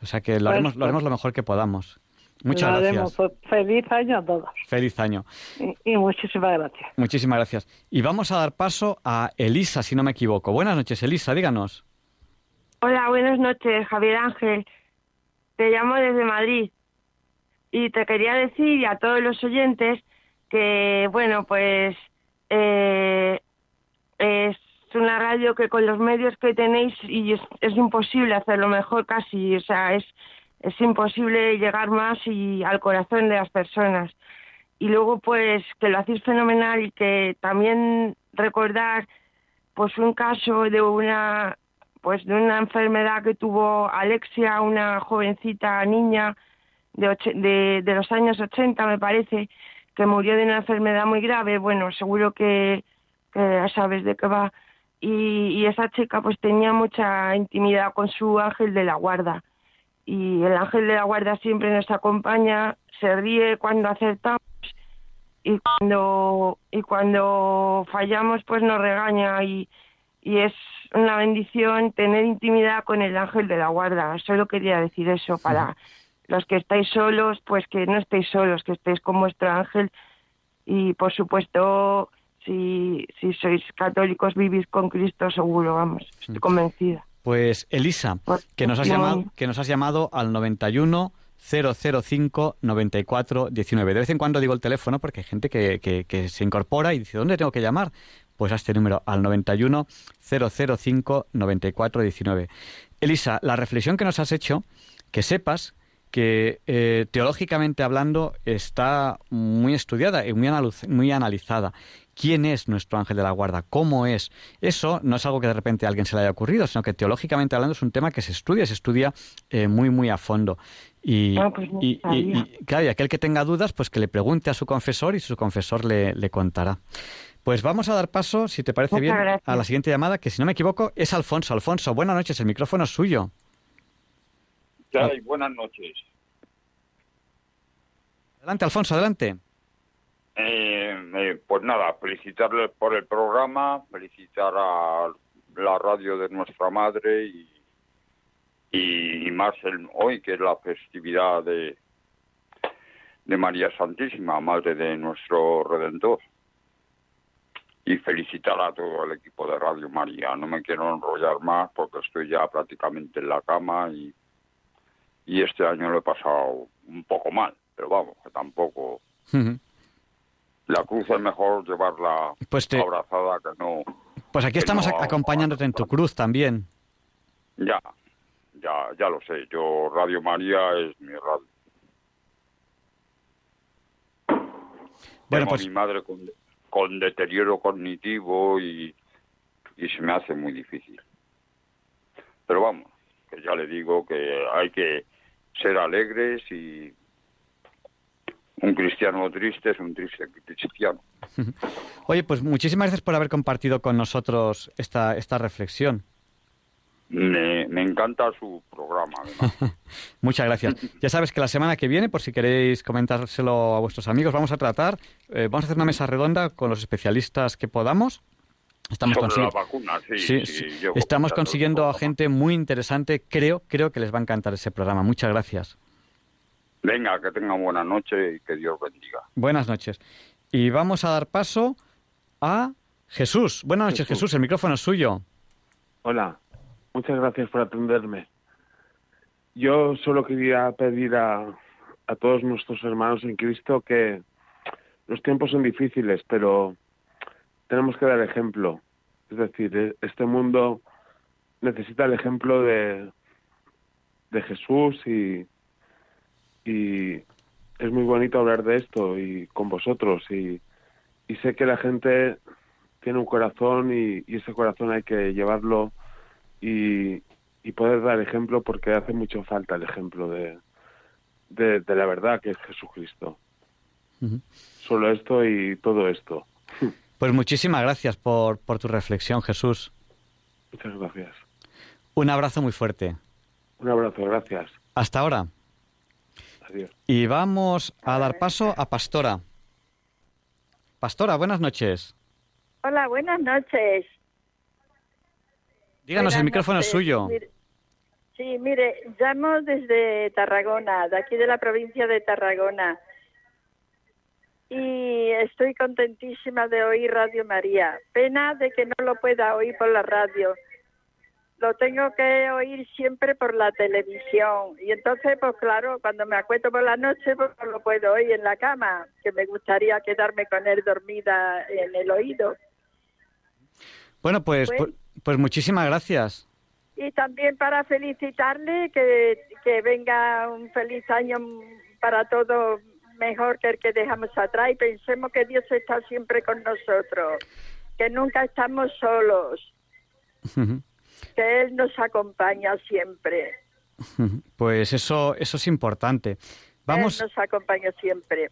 O sea que lo haremos, lo haremos lo mejor que podamos. Muchas gracias. Feliz año a todos. Feliz año. Y, muchísimas gracias. Muchísimas gracias. Y vamos a dar paso a Elisa, si no me equivoco. Buenas noches, Elisa, díganos. Hola, buenas noches, Javier Ángel. Te llamo desde Madrid. Y te quería decir a todos los oyentes que, bueno, pues eh, es una radio que con los medios que tenéis y es, es imposible hacerlo mejor casi, o sea, es es imposible llegar más y al corazón de las personas. Y luego, pues, que lo hacéis fenomenal y que también recordar, pues, un caso de una, pues, de una enfermedad que tuvo Alexia, una jovencita niña de, de, los años 80, me parece, que murió de una enfermedad muy grave. Bueno, seguro que, que sabes de qué va. Y, y esa chica, pues, tenía mucha intimidad con su ángel de la guarda y el ángel de la guarda siempre nos acompaña, se ríe cuando acertamos y cuando y cuando fallamos pues nos regaña y, y es una bendición tener intimidad con el ángel de la guarda. Solo quería decir eso para los que estáis solos, pues que no estéis solos, que estéis con vuestro ángel y por supuesto si, si sois católicos vivís con Cristo seguro, vamos, estoy convencida. Pues Elisa, pues, que nos has llamado, que nos has llamado al 91 005 94 19. De vez en cuando digo el teléfono porque hay gente que, que, se incorpora y dice, ¿dónde tengo que llamar? Pues a este número, al 91 005 94 19. Elisa, la reflexión que nos has hecho, que sepas que eh, teológicamente hablando está muy estudiada y muy, muy analizada. ¿Quién es nuestro ángel de la guarda? ¿Cómo es? Eso no es algo que de repente a alguien se le haya ocurrido, sino que teológicamente hablando es un tema que se estudia, se estudia eh, muy, muy a fondo. Y, Ah, pues no y- y, claro, y aquel que tenga dudas, pues que le pregunte a su confesor y su confesor le, le contará. Pues vamos a dar paso, si te parece Muchas bien, gracias. a la siguiente llamada, que si no me equivoco es Alfonso. Alfonso, buenas noches, el micrófono es suyo. ¿Qué hay? Buenas noches. Adelante, Alfonso, adelante. Eh, eh, pues nada, felicitarles por el programa, felicitar a la radio de nuestra madre y, y, y más el, hoy que es la festividad de, de María Santísima, Madre de nuestro Redentor. Y felicitar a todo el equipo de Radio María. No me quiero enrollar más porque estoy ya prácticamente en la cama y, y este año lo he pasado un poco mal, pero vamos, que tampoco la cruz es mejor llevarla Pues te- abrazada que no. Pues aquí estamos no- acompañándote en tu cruz también. Ya, ya, ya lo sé. Yo Radio María es mi radio. Bueno, Tengo pues- a mi madre con, con deterioro cognitivo y, y se me hace muy difícil. Pero vamos, que ya le digo que hay que ser alegres y un cristiano triste es un triste cristiano. Oye, pues muchísimas gracias por haber compartido con nosotros esta, esta reflexión. Me, me encanta su programa, además. Muchas gracias. Ya sabes que la semana que viene, por si queréis comentárselo a vuestros amigos, vamos a tratar, eh, vamos a hacer una mesa redonda con los especialistas que podamos. Estamos Sobre consigu- la vacuna, sí, Sí, sí, sí. llevo Estamos consiguiendo a gente muy interesante. Creo, creo que les va a encantar ese programa. Muchas gracias. Venga, que tengan buena noche y que Dios bendiga. Buenas noches. Y vamos a dar paso a Jesús. Buenas noches, Jesús. Jesús. El micrófono es suyo. Hola, muchas gracias por atenderme. Yo solo quería pedir a, a todos nuestros hermanos en Cristo que los tiempos son difíciles, pero tenemos que dar ejemplo. Es decir, e- este mundo necesita el ejemplo de, de Jesús y, y es muy bonito hablar de esto y con vosotros y, y sé que la gente tiene un corazón y, y ese corazón hay que llevarlo y, y poder dar ejemplo porque hace mucho falta el ejemplo de, de, de la verdad que es Jesucristo. Solo esto y todo esto. Pues muchísimas gracias por, por tu reflexión, Jesús. Muchas gracias. Un abrazo muy fuerte. Un abrazo, gracias. Hasta ahora. Adiós. Y vamos a dar paso a Pastora. Pastora, buenas noches. Hola, buenas noches. Díganos, el micrófono es noches. suyo. Mire- sí, mire, llamo desde Tarragona, de aquí de la provincia de Tarragona. Y estoy contentísima de oír Radio María. Pena de que no lo pueda oír por la radio. Lo tengo que oír siempre por la televisión. Y entonces, pues claro, cuando me acuesto por la noche, pues no lo puedo oír en la cama, que me gustaría quedarme con él dormida en el oído. Bueno, pues, Bueno. pues, pues muchísimas gracias. Y también para felicitarle que, que venga un feliz año para todos mejor que el que dejamos atrás y pensemos que Dios está siempre con nosotros, que nunca estamos solos, que Él nos acompaña siempre, Pues eso, eso es importante. Vamos, Él nos acompaña siempre.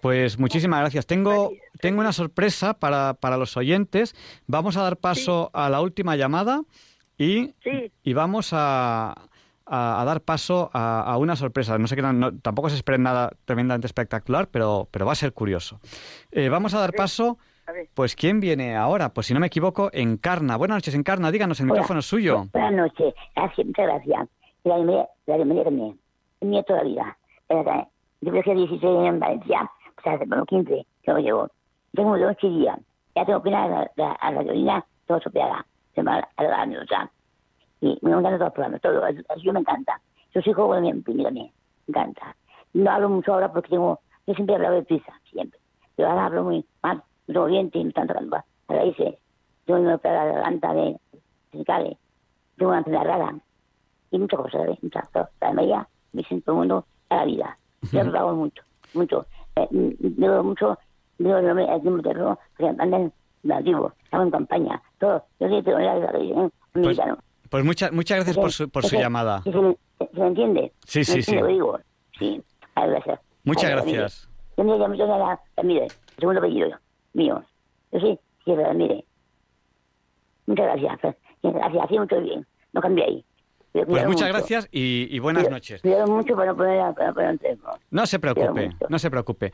Pues muchísimas gracias. Tengo, tengo una sorpresa para, para los oyentes. Vamos a dar paso a la última llamada y, y vamos a, a- a dar paso a, a una sorpresa. No sé que no- tampoco se espere nada tremendamente espectacular, pero, pero va a ser curioso. Eh, vamos a dar paso. Pues ¿quién viene ahora? Pues si no me equivoco, Encarna. Buenas noches, Encarna. Díganos, el Hola. micrófono es suyo. Buenas noches, gracias, muchas gracias. La de María, la también, el nieto de la vida. Yo creo que 16 años en Valencia, o sea, hace como 15 que lo llevo. Tengo dos días, ya tengo pena a la, a la gasolina, todo sopeada, se me va a la años, o sea. Y me encantan todos los programas, todo, eso, eso yo me encanta. Hijos, bueno, bien, primero me encanta. No hablo mucho ahora porque tengo, yo siempre he hablado de prisa, siempre. Pero ahora hablo muy mal, no tengo dientes, no tanto a raíces. Una opera de la garganta de cervicales tengo una enfermedad rara y muchas cosas, ¿sabes? Muchas cosas. La María, me el mundo a la vida. Yo lo hago mucho, mucho. Eh, digo mucho, digo, no me, aquí me terror, que andan estamos en campaña, todo. Yo la un mexicano. Pues muchas muchas gracias por su, por su llamada. ¿Se, me- entiende? Sí, sí, ¿Me sí. lo digo? Sí, gracias. Muchas gracias. Yo me llamo Ramírez, el segundo apellido mío. Yo sí, sí, Ramírez. Muchas gracias. pues, Gracias, mucho bien. No cambié Pues muchas mucho. gracias y, y buenas noches. Cuidado mucho para no poner, para no poner enfermo. No se preocupe, no se preocupe.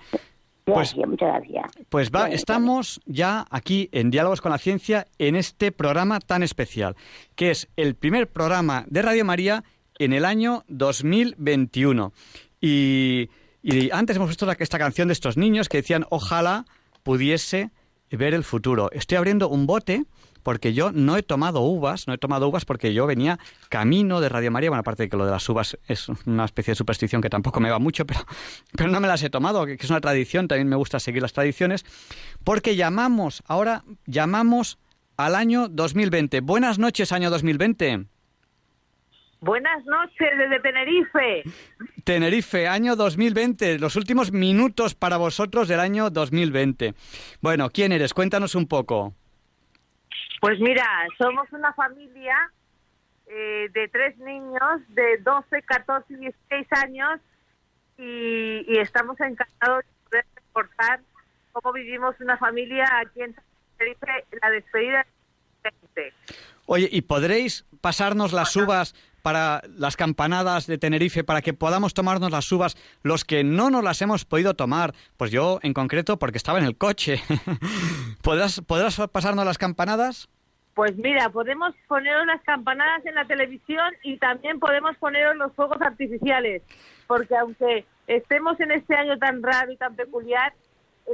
Pues, Gracias, muchas gracias. pues va, estamos ya aquí en Diálogos con la Ciencia en este programa tan especial, que es el primer programa de Radio María en el año 2021. Y, y antes hemos visto esta canción de estos niños que decían, ojalá pudiese ver el futuro. Estoy abriendo un bote porque yo no he tomado uvas, no he tomado uvas porque yo venía camino de Radio María, bueno, aparte de que lo de las uvas es una especie de superstición que tampoco me va mucho, pero, pero no me las he tomado, que es una tradición, también me gusta seguir las tradiciones, porque llamamos, ahora llamamos al año 2020. Buenas noches, año 2020. Buenas noches desde Tenerife. Tenerife, año 2020, los últimos minutos para vosotros del año 2020. Bueno, ¿quién eres? Cuéntanos un poco. Pues mira, somos una familia eh, de tres niños de 12, 14 y 16 años y, y estamos encantados de poder reportar cómo vivimos una familia aquí en la despedida. Oye, ¿y podréis pasarnos las uvas para las campanadas de Tenerife para que podamos tomarnos las uvas los que no nos las hemos podido tomar? Pues yo en concreto porque estaba en el coche. ¿Podrás, ¿Podrás pasarnos las campanadas? Pues mira, podemos poneros las campanadas en la televisión y también podemos poneros los fuegos artificiales, porque aunque estemos en este año tan raro y tan peculiar,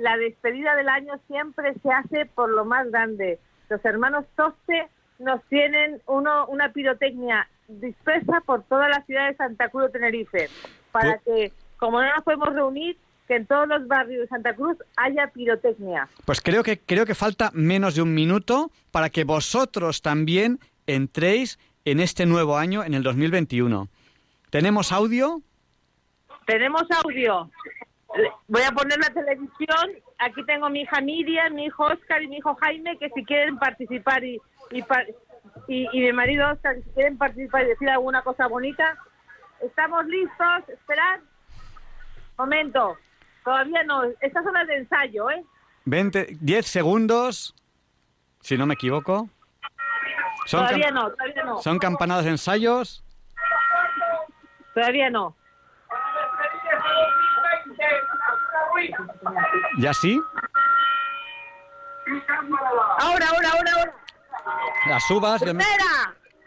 la despedida del año siempre se hace por lo más grande. Los hermanos Toste nos tienen uno, una pirotecnia dispersa por toda la ciudad de Santa Cruz de Tenerife, para que, como no nos podemos reunir, que en todos los barrios de Santa Cruz haya pirotecnia. Pues creo que creo que falta menos de un minuto para que vosotros también entréis en este nuevo año, en el 2021. ¿Tenemos audio? Tenemos audio. Voy a poner la televisión. Aquí tengo mi hija Miriam, mi hijo Oscar y mi hijo Jaime, que si quieren participar y, y, y, y mi marido Oscar, si quieren participar y decir alguna cosa bonita. ¿Estamos listos? Esperad. Momento. Todavía no. Estas son las de ensayo, ¿eh? 20, 10 segundos, si no me equivoco. Son, Todavía no, todavía no. son campanadas de ensayos. Todavía no. ¿Ya sí? Ahora, ahora, ahora, ahora. Las uvas. yo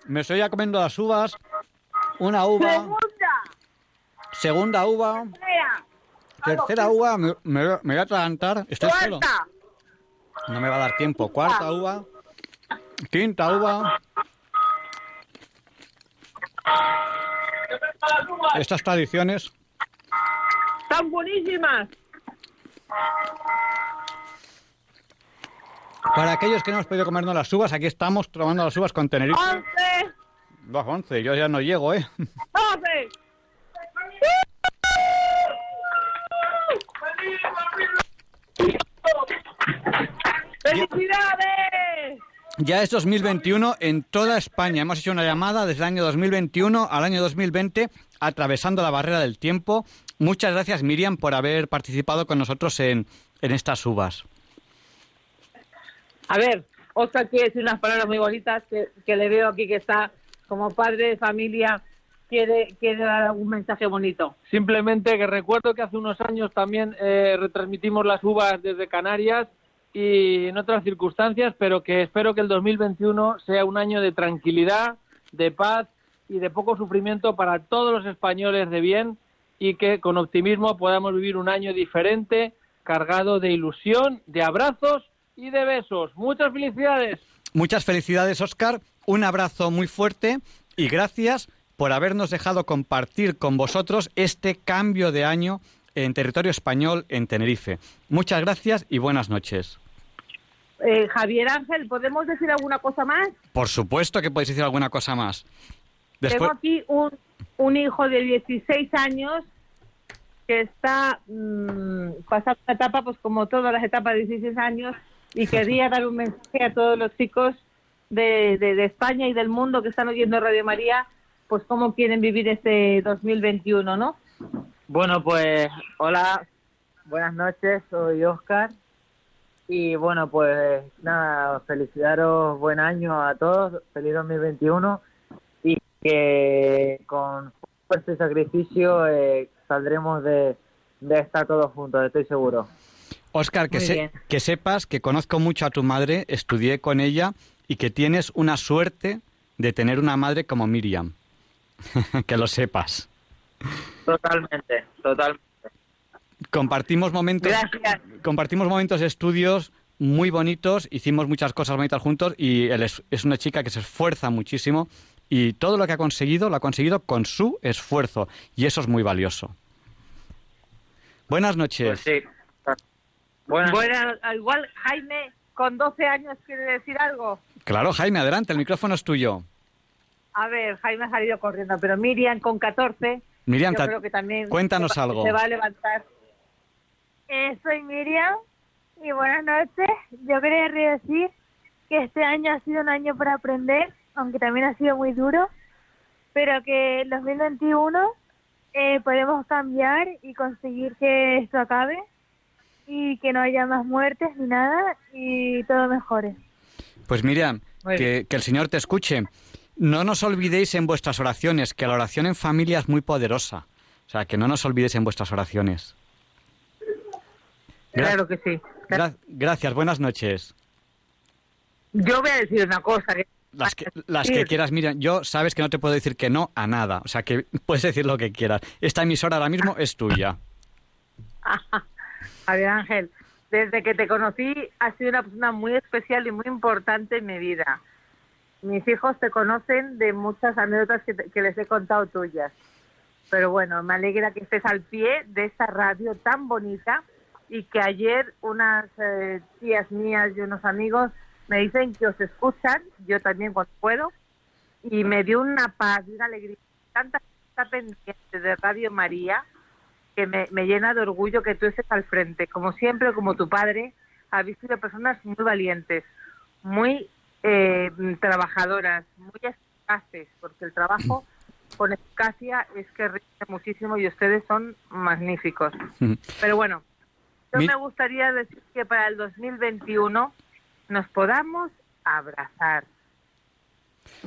me, estoy ya comiendo las uvas. Una uva. Segunda. Segunda uva. Tercera. Tercera uva. Me, me- me voy a atragantar. Estoy solo. No me va a dar tiempo. Cuarta uva. Quinta uva. Estas tradiciones. Están buenísimas. Para aquellos que no hemos podido comernos las uvas, aquí estamos tomando las uvas con Tenerife. Once. Las 11, yo ya no llego, ¿eh? Doce. ¡Felicidades! Ya es 2021 en toda España. Hemos hecho una llamada desde el año 2021 al año 2020, atravesando la barrera del tiempo. Muchas gracias, Miriam, por haber participado con nosotros en, en estas uvas. A ver, Oscar quiere decir unas palabras muy bonitas que, que le veo aquí que está como padre de familia. Quiere, quiere dar algún mensaje bonito. Simplemente que recuerdo que hace unos años también eh, retransmitimos las uvas desde Canarias y en otras circunstancias, pero que espero que el 2021 sea un año de tranquilidad, de paz y de poco sufrimiento para todos los españoles de bien y que con optimismo podamos vivir un año diferente, cargado de ilusión, de abrazos y de besos. Muchas felicidades. Muchas felicidades, Oscar. Un abrazo muy fuerte y gracias por habernos dejado compartir con vosotros este cambio de año en territorio español en Tenerife. Muchas gracias y buenas noches. Eh, Javier Ángel, ¿podemos decir alguna cosa más? Por supuesto que podéis decir alguna cosa más. Después, Tengo aquí un, un hijo de 16 años que está mm, pasando una etapa, pues como todas las etapas de 16 años, y quería dar un mensaje a todos los chicos de, de, España y del mundo que están oyendo Radio María, pues cómo quieren vivir este 2021, ¿no? Bueno, pues hola, buenas noches, soy Oscar. Y bueno, pues nada, felicitaros buen año a todos, feliz 2021 y que con fuerza y sacrificio eh, saldremos de, de estar todos juntos, estoy seguro. Oscar, que, se- sepas que conozco mucho a tu madre, estudié con ella y que tienes una suerte de tener una madre como Miriam. que lo sepas. Totalmente, totalmente. Compartimos momentos, Gracias. compartimos momentos de estudios muy bonitos, hicimos muchas cosas bonitas juntos y él es, es una chica que se esfuerza muchísimo y todo lo que ha conseguido lo ha conseguido con su esfuerzo y eso es muy valioso. Buenas noches. Pues sí. Bueno, igual Jaime con 12 años quiere decir algo. Claro, Jaime, adelante, el micrófono es tuyo. A ver, Jaime ha salido corriendo, pero Miriam con 14, Miriam, yo creo que también cuéntanos se va- algo. Se va a levantar. Eh, soy Miriam y buenas noches. Yo quería decir que este año ha sido un año para aprender, aunque también ha sido muy duro, pero que en 2021 eh, podemos cambiar y conseguir que esto acabe y que no haya más muertes ni nada y todo mejore. Pues Miriam, que, que el Señor te escuche. No nos olvidéis en vuestras oraciones, que la oración en familia es muy poderosa. O sea, que no nos olvidéis en vuestras oraciones. Gra- Claro que sí. gra- gracias, buenas noches. Yo voy a decir una cosa. Que... Las que, las que quieras, Miriam. Yo sabes que no te puedo decir que no a nada. O sea, que puedes decir lo que quieras. Esta emisora ahora mismo es tuya. Javier Ángel, desde que te conocí has sido una persona muy especial y muy importante en mi vida. Mis hijos te conocen de muchas anécdotas que, les he contado tuyas. Pero bueno, me alegra que estés al pie de esta radio tan bonita y que ayer unas eh, tías mías y unos amigos me dicen que os escuchan, yo también cuando puedo, y me dio una paz y una alegría. Tanta pendiente de Radio María que me, me llena de orgullo que tú estés al frente. Como siempre, como tu padre, habéis sido personas muy valientes, muy eh, trabajadoras, muy eficaces, porque el trabajo con eficacia es que rinde muchísimo y ustedes son magníficos. Pero bueno, yo me gustaría decir que para el 2021 nos podamos abrazar.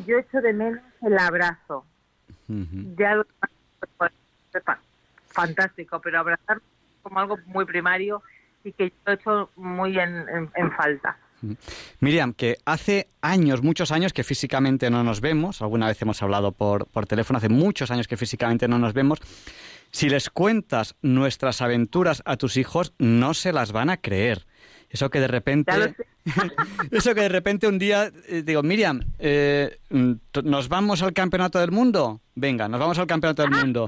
Yo echo de menos el abrazo. Ya lo fantástico, pero abrazar como algo muy primario y que yo he hecho muy en, en- en falta. Miriam, que hace años, muchos años que físicamente no nos vemos, alguna vez hemos hablado por, por teléfono, hace muchos años que físicamente no nos vemos, si les cuentas nuestras aventuras a tus hijos, no se las van a creer. Eso que de repente... Eso que de repente un día eh, digo, Miriam, eh, ¿nos vamos al campeonato del mundo? Venga, nos vamos al campeonato del mundo.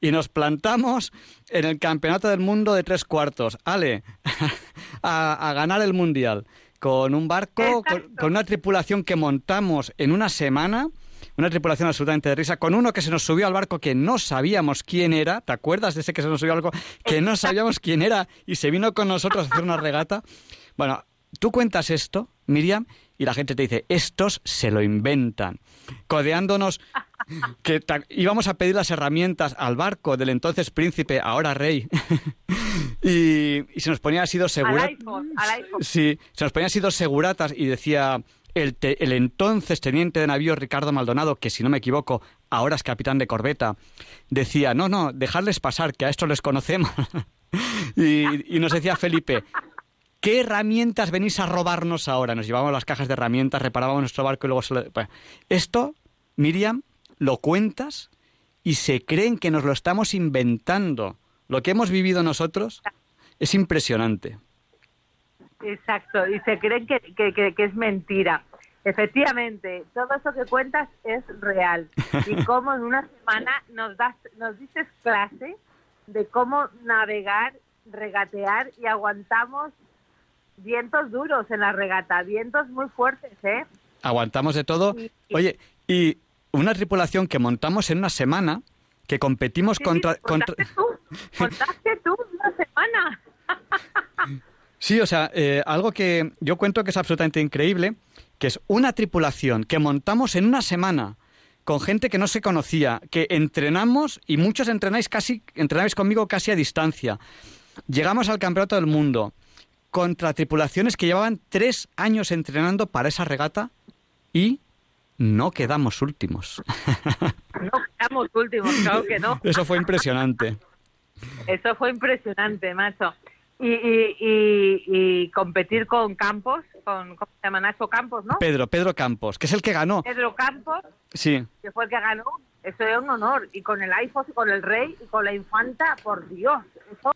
Y nos plantamos en el campeonato del mundo de tres cuartos. Ale, a, a ganar el mundial. Con un barco, con, con una tripulación que montamos en una semana. Una tripulación absolutamente de risa, con uno que se nos subió al barco que no sabíamos quién era. ¿Te acuerdas de ese que se nos subió al barco? Que no sabíamos quién era y se vino con nosotros a hacer una regata. Bueno, tú cuentas esto, Miriam, y la gente te dice, estos se lo inventan. Codeándonos que íbamos a pedir las herramientas al barco del entonces príncipe, ahora rey. y, y se nos ponía así dos seguratas. Sí, se nos ponían así dos seguratas y decía el, te- el entonces teniente de navío Ricardo Maldonado, que si no me equivoco, ahora es capitán de corbeta, decía, no, no, dejadles pasar, que a estos les conocemos. y, y nos decía Felipe, ¿qué herramientas venís a robarnos ahora? Nos llevábamos las cajas de herramientas, reparábamos nuestro barco y luego se lo... Bueno, esto, Miriam, lo cuentas y se creen que nos lo estamos inventando. Lo que hemos vivido nosotros es impresionante. Exacto, y se creen que, que, que- que es mentira. Efectivamente, todo eso que cuentas es real. Y cómo en una semana nos, das, nos dices clase de cómo navegar, regatear y aguantamos vientos duros en la regata, vientos muy fuertes, ¿eh? Aguantamos de todo. Oye, y una tripulación que montamos en una semana, que competimos contra, contra, Contaste tú una semana. Sí, o sea, eh, algo que yo cuento que es absolutamente increíble, que es una tripulación que montamos en una semana con gente que no se conocía, que entrenamos y muchos entrenáis casi, entrenáis conmigo casi a distancia. Llegamos al campeonato del mundo contra tripulaciones que llevaban tres años entrenando para esa regata y no quedamos últimos. No quedamos últimos, claro que no. Eso fue impresionante. Eso fue impresionante, macho. Y, y, y, y competir con Campos, con ¿cómo se llama? Nacho Campos, ¿no? Pedro, Pedro Campos, que es el que ganó. Pedro Campos, Sí. que fue el que ganó, eso era un honor. Y con el iPhone, y con el rey, y con la infanta, por Dios, eso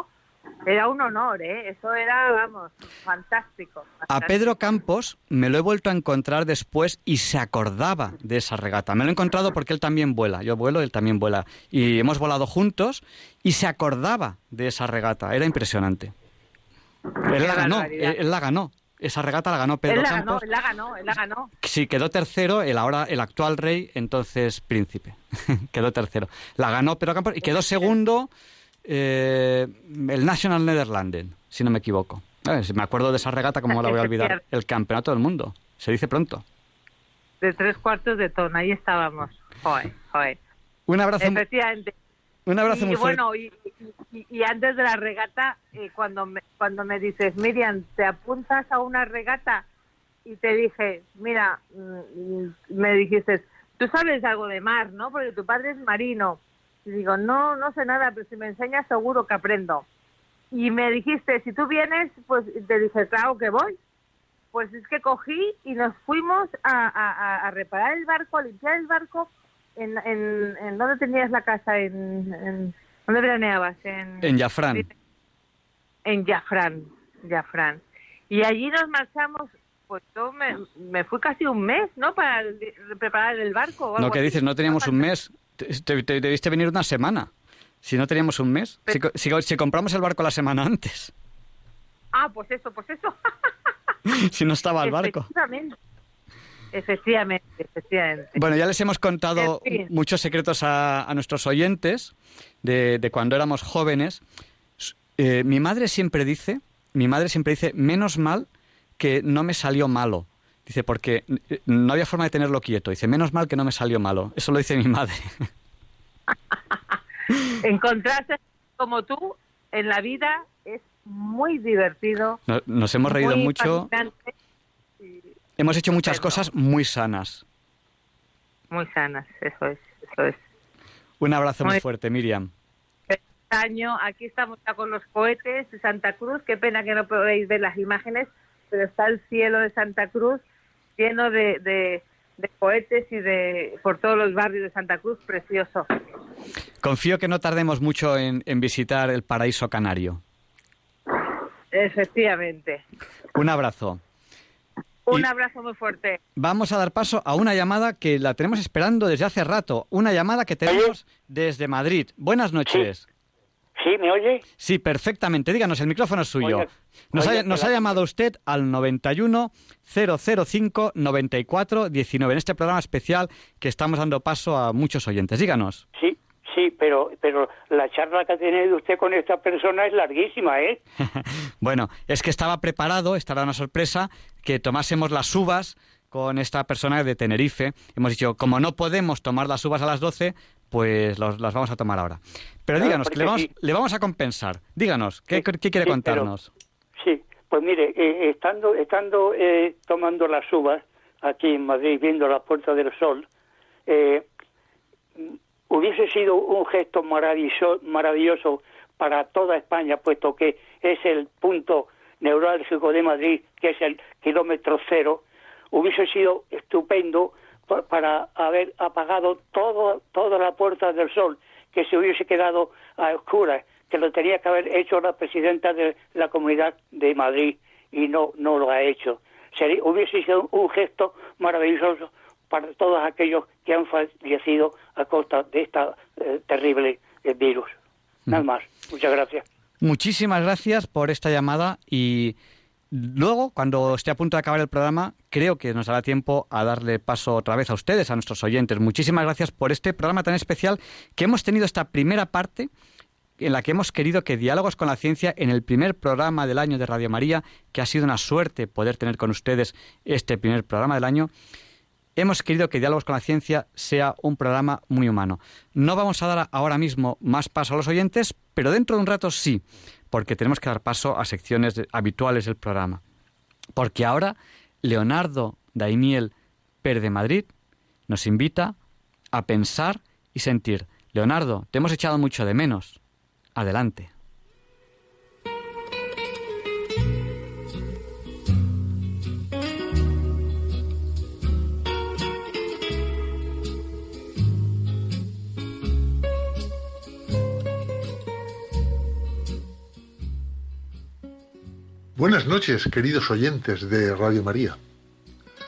era un honor, ¿eh? Eso era, vamos, fantástico. A Pedro Campos me lo he vuelto a encontrar después y se acordaba de esa regata. Me lo he encontrado porque él también vuela. Yo vuelo, él también vuela. Y hemos volado juntos y se acordaba de esa regata. Era impresionante. Él la ganó, él, él la ganó. Esa regata la ganó Pedro él la Campos. ganó, él la ganó, él la ganó. Sí, quedó tercero el ahora el actual rey, entonces príncipe. quedó tercero. La ganó Pedro Campos y quedó segundo eh, el National Netherlanden, si no me equivoco. Eh, si me acuerdo de esa regata, ¿cómo la voy a olvidar? El campeonato del mundo. Se dice pronto. De tres cuartos de tono, ahí estábamos. Joder, joder. Un abrazo, Efectivamente. un abrazo y muy bueno, y, y- y antes de la regata, eh, cuando, me, cuando me dices, Miriam, ¿te apuntas a una regata? Y te dije, mira, mm, me dijiste, tú sabes algo de mar, ¿no? Porque tu padre es marino. Y digo, no, no sé nada, pero si me enseñas seguro que aprendo. Y me dijiste, si tú vienes, pues te dije, claro que voy. Pues es que cogí y nos fuimos a, a- reparar el barco, a limpiar el barco. ¿En, en, en dónde tenías la casa? ¿En, en dónde veraneabas? En, En Jafrán. en Jafrán, Jafrán. Y allí nos marchamos, pues yo me, me fui casi un mes, ¿no? Para preparar el barco. o No, que dices, no teníamos un mes. Te, te- te- debiste venir una semana. Si no teníamos un mes. Si, co- si, si compramos el barco la semana antes. Ah, pues eso, pues eso. si no estaba el barco. Efectivamente. Efectivamente. Bueno, ya les hemos contado En fin. muchos secretos a, a nuestros oyentes de, de cuando éramos jóvenes. Eh, mi madre siempre dice, mi madre siempre dice, menos mal que no me salió malo. Dice, porque eh, no había forma de tenerlo quieto. Dice, menos mal que no me salió malo. Eso lo dice mi madre. Encontrarse como tú en la vida es muy divertido. No- Nos hemos reído muy mucho. Hemos hecho muchas cosas muy sanas. muy sanas, eso es, eso es. Un abrazo muy Muy- fuerte, Miriam. Año, aquí estamos ya con los cohetes de Santa Cruz. Qué pena que no podéis ver las imágenes, pero está el cielo de Santa Cruz lleno de, de- de cohetes y de por todos los barrios de Santa Cruz, precioso. Confío que no tardemos mucho en, en visitar el paraíso canario. Efectivamente. Un abrazo. Un abrazo muy fuerte. Vamos a dar paso a una llamada que la tenemos esperando desde hace rato. Una llamada que tenemos desde Madrid. Buenas noches. ¿Sí? ¿Me oye? Sí, perfectamente. Díganos, el micrófono es suyo. Oiga, nos, oiga, ha, nos ha la- llamado usted al 91 005 94 19 en este programa especial que estamos dando paso a muchos oyentes. Díganos. Sí, sí, pero, pero la charla que ha tenido usted con esta persona es larguísima, ¿eh? Bueno, es que estaba preparado, esta era una sorpresa, que tomásemos las uvas con esta persona de Tenerife. Hemos dicho, como no podemos tomar las uvas a las 12, pues los- las vamos a tomar ahora. Pero Claro, díganos, que le vamos, sí. le vamos a compensar. Díganos, ¿qué, qué quiere sí, pero- contarnos? Sí, pues mire, eh, estando, estando eh, tomando las uvas aquí en Madrid, viendo la Puerta del Sol, eh, hubiese sido un gesto maravilloso, maravilloso para toda España, puesto que es el punto neurálgico de Madrid, que es el kilómetro cero, hubiese sido estupendo para haber apagado todo, toda la Puerta del Sol, que se hubiese quedado a oscuras, que lo tenía que haber hecho la presidenta de la Comunidad de Madrid y no, no lo ha hecho. Sería, hubiese sido un gesto maravilloso para todos aquellos que han fallecido a costa de esta eh, terrible eh, virus. Nada más. Muchas gracias. Muchísimas gracias por esta llamada y luego, cuando esté a punto de acabar el programa, creo que nos dará tiempo a darle paso otra vez a ustedes, a nuestros oyentes. Muchísimas gracias por este programa tan especial que hemos tenido esta primera parte en la que hemos querido que Diálogos con la Ciencia, en el primer programa del año de Radio María, que ha sido una suerte poder tener con ustedes este primer programa del año, hemos querido que Diálogos con la Ciencia sea un programa muy humano. No vamos a dar ahora mismo más paso a los oyentes, pero dentro de un rato sí, porque tenemos que dar paso a secciones habituales del programa. Porque ahora Leonardo Daimiel Per de Madrid nos invita a pensar y sentir. Leonardo, te hemos echado mucho de menos. Adelante. Buenas noches, queridos oyentes de Radio María.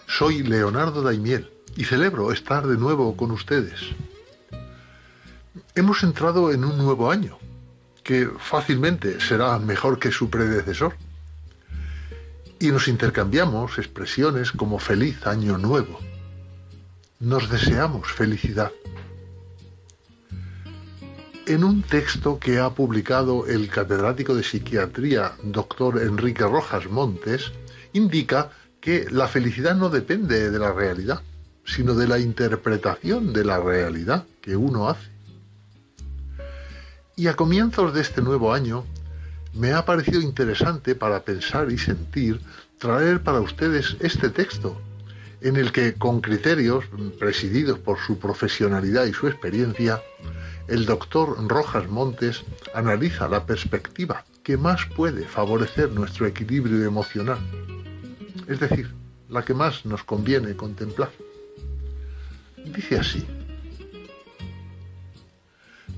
Soy Leonardo Daimiel y celebro estar de nuevo con ustedes. Hemos entrado en un nuevo año, que fácilmente será mejor que su predecesor. Y nos intercambiamos expresiones como feliz año nuevo. Nos deseamos felicidad en un texto que ha publicado el catedrático de psiquiatría, doctor Enrique Rojas Montes, indica que la felicidad no depende de la realidad, sino de la interpretación de la realidad que uno hace. Y a comienzos de este nuevo año, me ha parecido interesante para pensar y sentir traer para ustedes este texto, en el que con criterios presididos por su profesionalidad y su experiencia, el doctor Rojas Montes analiza la perspectiva que más puede favorecer nuestro equilibrio emocional, es decir, la que más nos conviene contemplar. Dice así,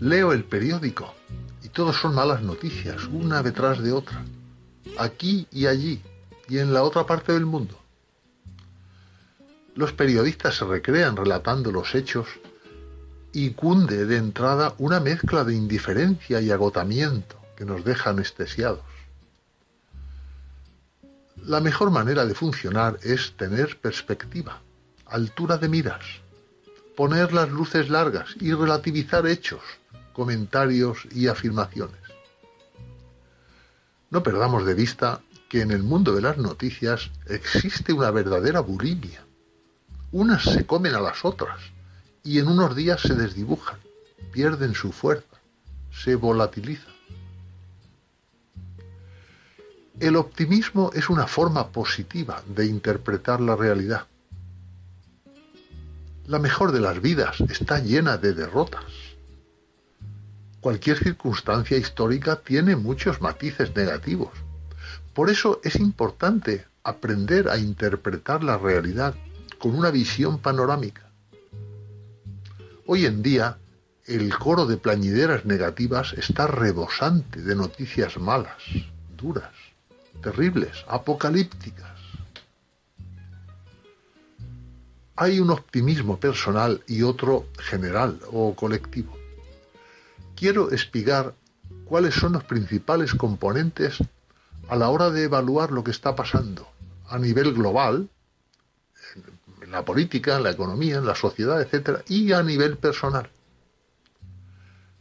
leo el periódico y todos son malas noticias, una detrás de otra, aquí y allí y en la otra parte del mundo. Los periodistas se recrean relatando los hechos y cunde de entrada una mezcla de indiferencia y agotamiento que nos deja anestesiados. La mejor manera de funcionar es tener perspectiva, altura de miras, poner las luces largas y relativizar hechos, comentarios y afirmaciones. No perdamos de vista que en el mundo de las noticias existe una verdadera bulimia. Unas se comen a las otras y en unos días se desdibujan, pierden su fuerza, se volatilizan. El optimismo es una forma positiva de interpretar la realidad. La mejor de las vidas está llena de derrotas. Cualquier circunstancia histórica tiene muchos matices negativos. Por eso es importante aprender a interpretar la realidad con una visión panorámica. Hoy en día, el coro de plañideras negativas está rebosante de noticias malas, duras, terribles, apocalípticas. Hay un optimismo personal y otro general o colectivo. Quiero espigar cuáles son los principales componentes a la hora de evaluar lo que está pasando a nivel global la política, la economía, la sociedad, etc. y a nivel personal.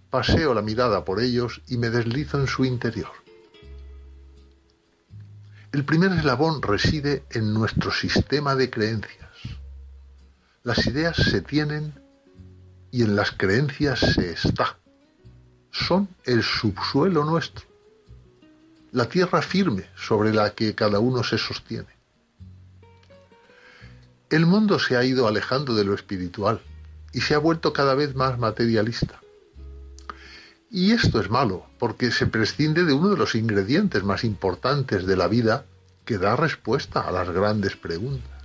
Paseo la mirada por ellos y me deslizo en su interior. El primer eslabón reside en nuestro sistema de creencias. Las ideas se tienen y en las creencias se está. Son el subsuelo nuestro, la tierra firme sobre la que cada uno se sostiene. El mundo se ha ido alejando de lo espiritual y se ha vuelto cada vez más materialista. Y esto es malo, porque se prescinde de uno de los ingredientes más importantes de la vida que da respuesta a las grandes preguntas.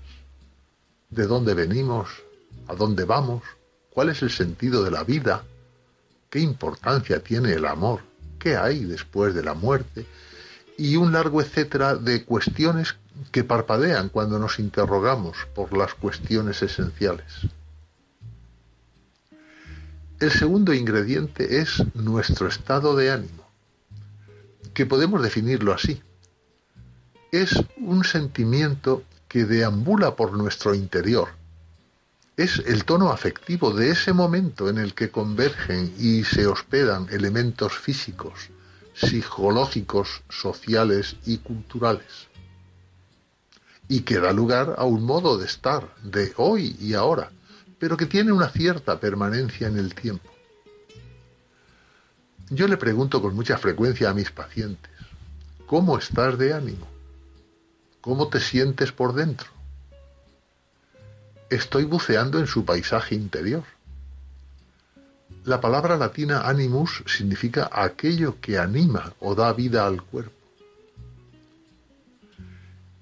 ¿De dónde venimos? ¿A dónde vamos? ¿Cuál es el sentido de la vida? ¿Qué importancia tiene el amor? ¿Qué hay después de la muerte? Y un largo etcétera de cuestiones que parpadean cuando nos interrogamos por las cuestiones esenciales. El segundo ingrediente es nuestro estado de ánimo, que podemos definirlo así. Es un sentimiento que deambula por nuestro interior Es el tono afectivo de ese momento en el que convergen y se hospedan elementos físicos, psicológicos, sociales y culturales. Y que da lugar a un modo de estar de hoy y ahora, pero que tiene una cierta permanencia en el tiempo. Yo le pregunto con mucha frecuencia a mis pacientes, ¿cómo estás de ánimo? ¿Cómo te sientes por dentro? Estoy buceando en su paisaje interior. La palabra latina animus significa aquello que anima o da vida al cuerpo.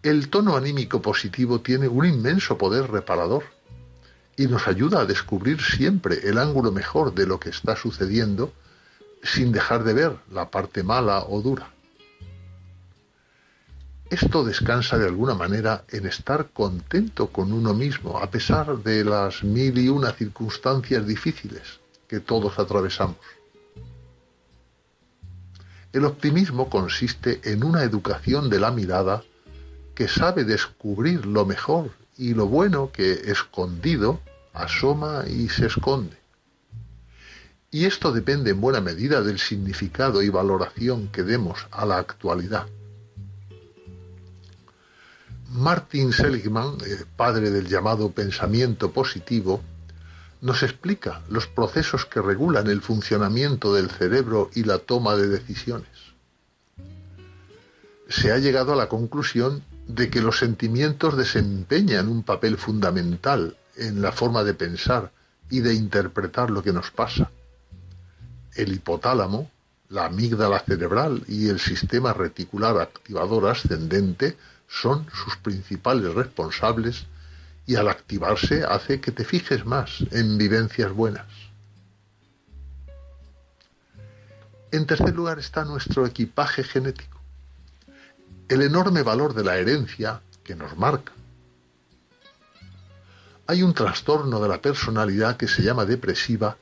El tono anímico positivo tiene un inmenso poder reparador y nos ayuda a descubrir siempre el ángulo mejor de lo que está sucediendo sin dejar de ver la parte mala o dura. Esto descansa de alguna manera en estar contento con uno mismo, a pesar de las mil y una circunstancias difíciles que todos atravesamos. El optimismo consiste en una educación de la mirada que sabe descubrir lo mejor y lo bueno que escondido asoma y se esconde. Y esto depende en buena medida del significado y valoración que demos a la actualidad. Martin Seligman, eh, padre del llamado pensamiento positivo, nos explica los procesos que regulan el funcionamiento del cerebro y la toma de decisiones. Se ha llegado a la conclusión de que los sentimientos desempeñan un papel fundamental en la forma de pensar y de interpretar lo que nos pasa. El hipotálamo, la amígdala cerebral y el sistema reticular activador ascendente son sus principales responsables y al activarse hace que te fijes más en vivencias buenas. En tercer lugar está nuestro equipaje genético, el enorme valor de la herencia que nos marca hay un trastorno de la personalidad que se llama depresiva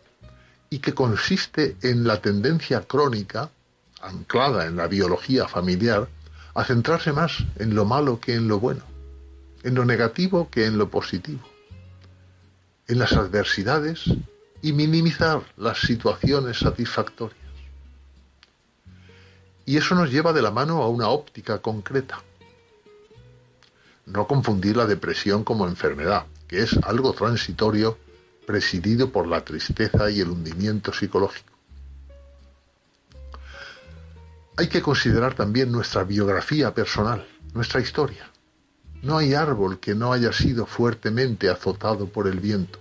y que consiste en la tendencia crónica, anclada en la biología familiar, a centrarse más en lo malo que en lo bueno, en lo negativo que en lo positivo, en las adversidades y minimizar las situaciones satisfactorias. Y eso nos lleva de la mano a una óptica concreta. No confundir la depresión como enfermedad que es algo transitorio presidido por la tristeza y el hundimiento psicológico. Hay que considerar también nuestra biografía personal, nuestra historia. No hay árbol que no haya sido fuertemente azotado por el viento.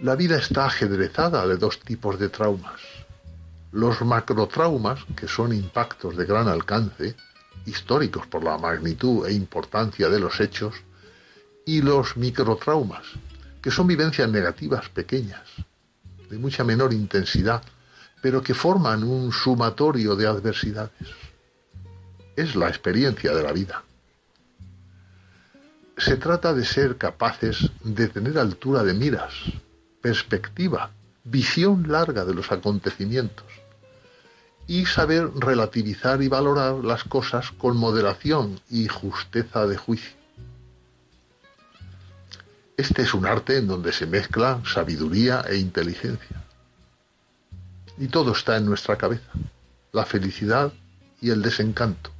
La vida está ajedrezada de dos tipos de traumas. Los macrotraumas, que son impactos de gran alcance, históricos por la magnitud e importancia de los hechos, y los microtraumas, que son vivencias negativas pequeñas, de mucha menor intensidad, pero que forman un sumatorio de adversidades. Es la experiencia de la vida. Se trata de ser capaces de tener altura de miras, perspectiva, visión larga de los acontecimientos y saber relativizar y valorar las cosas con moderación y justeza de juicio. Este es un arte en donde se mezcla sabiduría e inteligencia. Y todo está en nuestra cabeza, la felicidad y el desencanto.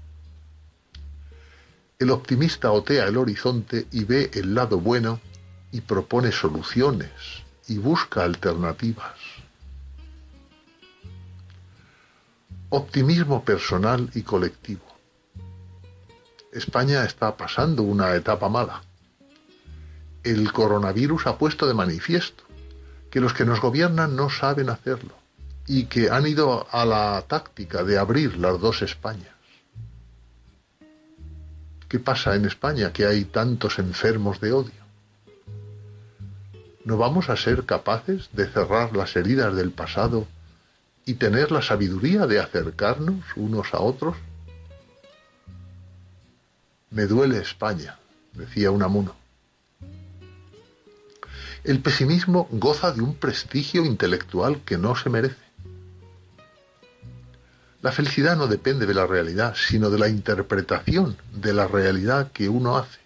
El optimista otea el horizonte y ve el lado bueno y propone soluciones y busca alternativas. Optimismo personal y colectivo. España está pasando una etapa mala el coronavirus ha puesto de manifiesto que los que nos gobiernan no saben hacerlo y que han ido a la táctica de abrir las dos Españas. ¿Qué pasa en España que hay tantos enfermos de odio? ¿No vamos a ser capaces de cerrar las heridas del pasado y tener la sabiduría de acercarnos unos a otros? Me duele España, decía Unamuno. El pesimismo goza de un prestigio intelectual que no se merece. La felicidad no depende de la realidad, sino de la interpretación de la realidad que uno hace.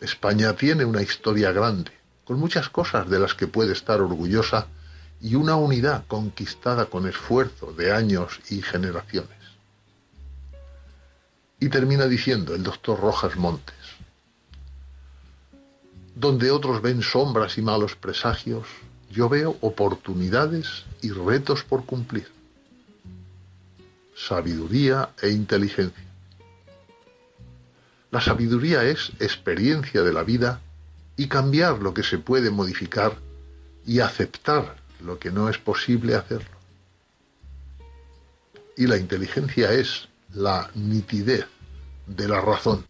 España tiene una historia grande, con muchas cosas de las que puede estar orgullosa y una unidad conquistada con esfuerzo de años y generaciones. Y termina diciendo el doctor Rojas Montes, donde otros ven sombras y malos presagios, yo veo oportunidades y retos por cumplir, sabiduría e inteligencia. La sabiduría es experiencia de la vida y cambiar lo que se puede modificar y aceptar lo que no es posible hacerlo. Y la inteligencia es la nitidez de la razón.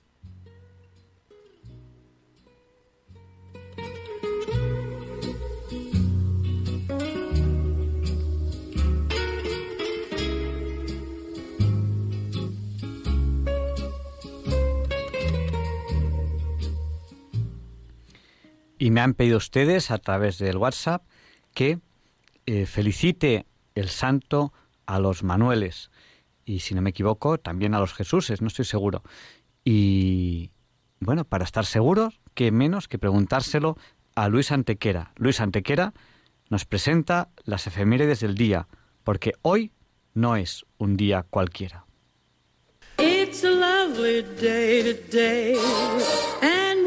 Y me han pedido ustedes a través del WhatsApp que eh, felicite el santo a los Manueles y si no me equivoco también a los Jesuses, no estoy seguro. Y bueno, para estar seguros, qué menos que preguntárselo a Luis Antequera. Luis Antequera nos presenta las efemérides del día, porque hoy no es un día cualquiera.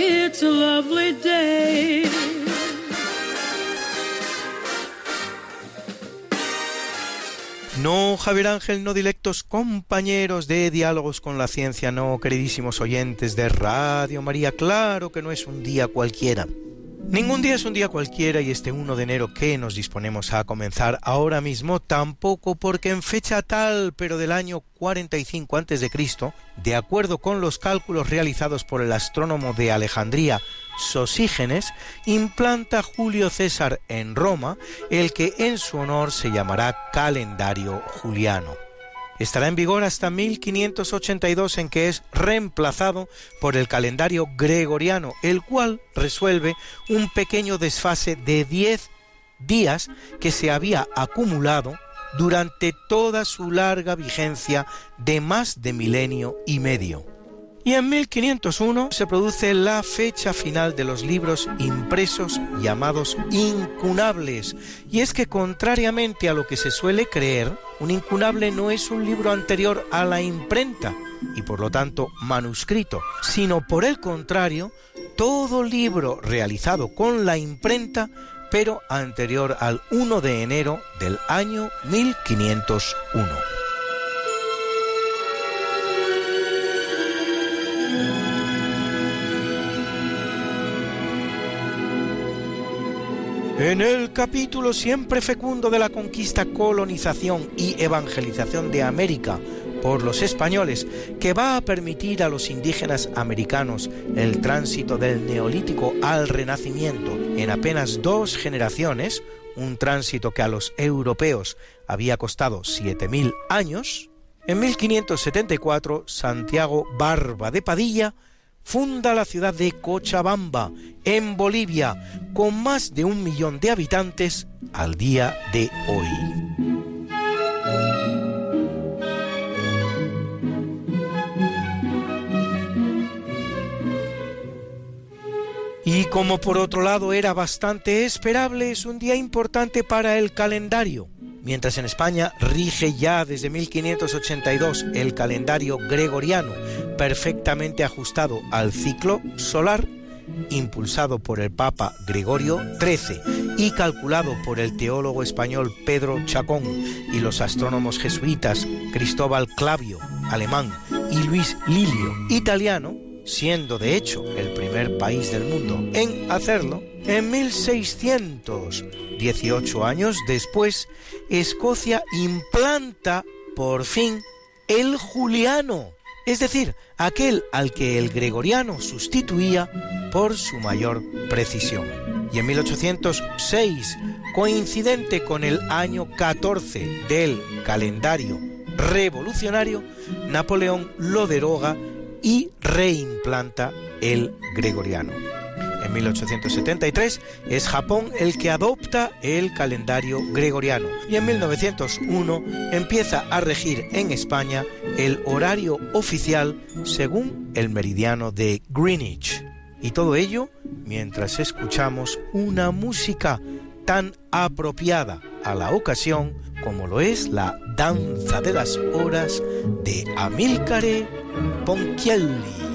it's a lovely day. No, Javier Ángel, no directos compañeros de Diálogos con la Ciencia, no, queridísimos oyentes de Radio María, claro que no es un día cualquiera. Ningún día es un día cualquiera y este 1 de enero que nos disponemos a comenzar ahora mismo tampoco porque en fecha tal pero del año 45 a.C., de acuerdo con los cálculos realizados por el astrónomo de Alejandría Sosígenes, implanta Julio César en Roma el que en su honor se llamará calendario juliano. Estará en vigor hasta 1582 en que es reemplazado por el calendario gregoriano, el cual resuelve un pequeño desfase de 10 días que se había acumulado durante toda su larga vigencia de más de milenio y medio. Y en 1501 se produce la fecha final de los libros impresos llamados incunables. Y es que contrariamente a lo que se suele creer, un incunable no es un libro anterior a la imprenta y por lo tanto manuscrito, sino por el contrario, todo libro realizado con la imprenta pero anterior al 1 de enero del año 1501. En el capítulo siempre fecundo de la conquista, colonización y evangelización de América por los españoles, que va a permitir a los indígenas americanos el tránsito del neolítico al renacimiento en apenas dos generaciones, un tránsito que a los europeos había costado 7.000 años, en 1574 Santiago Barba de Padilla funda la ciudad de Cochabamba, en Bolivia, con más de un millón de habitantes al día de hoy. Y como por otro lado era bastante esperable, es un día importante para el calendario. Mientras en España rige ya desde 1582 el calendario gregoriano, perfectamente ajustado al ciclo solar, impulsado por el Papa Gregorio XIII y calculado por el teólogo español Pedro Chacón y los astrónomos jesuitas Cristóbal Clavio, alemán, y Luis Lilio, italiano, siendo de hecho el primer país del mundo en hacerlo, en 1600, 18 años después, Escocia implanta por fin el juliano, es decir, aquel al que el gregoriano sustituía por su mayor precisión. Y en 1806, coincidente con el año 14 del calendario revolucionario, Napoleón lo deroga y reimplanta el gregoriano. En 1873 es Japón el que adopta el calendario gregoriano y en 1901 empieza a regir en España el horario oficial según el meridiano de Greenwich. Y todo ello mientras escuchamos una música tan apropiada a la ocasión como lo es la Danza de las Horas de Amilcare Ponchielli.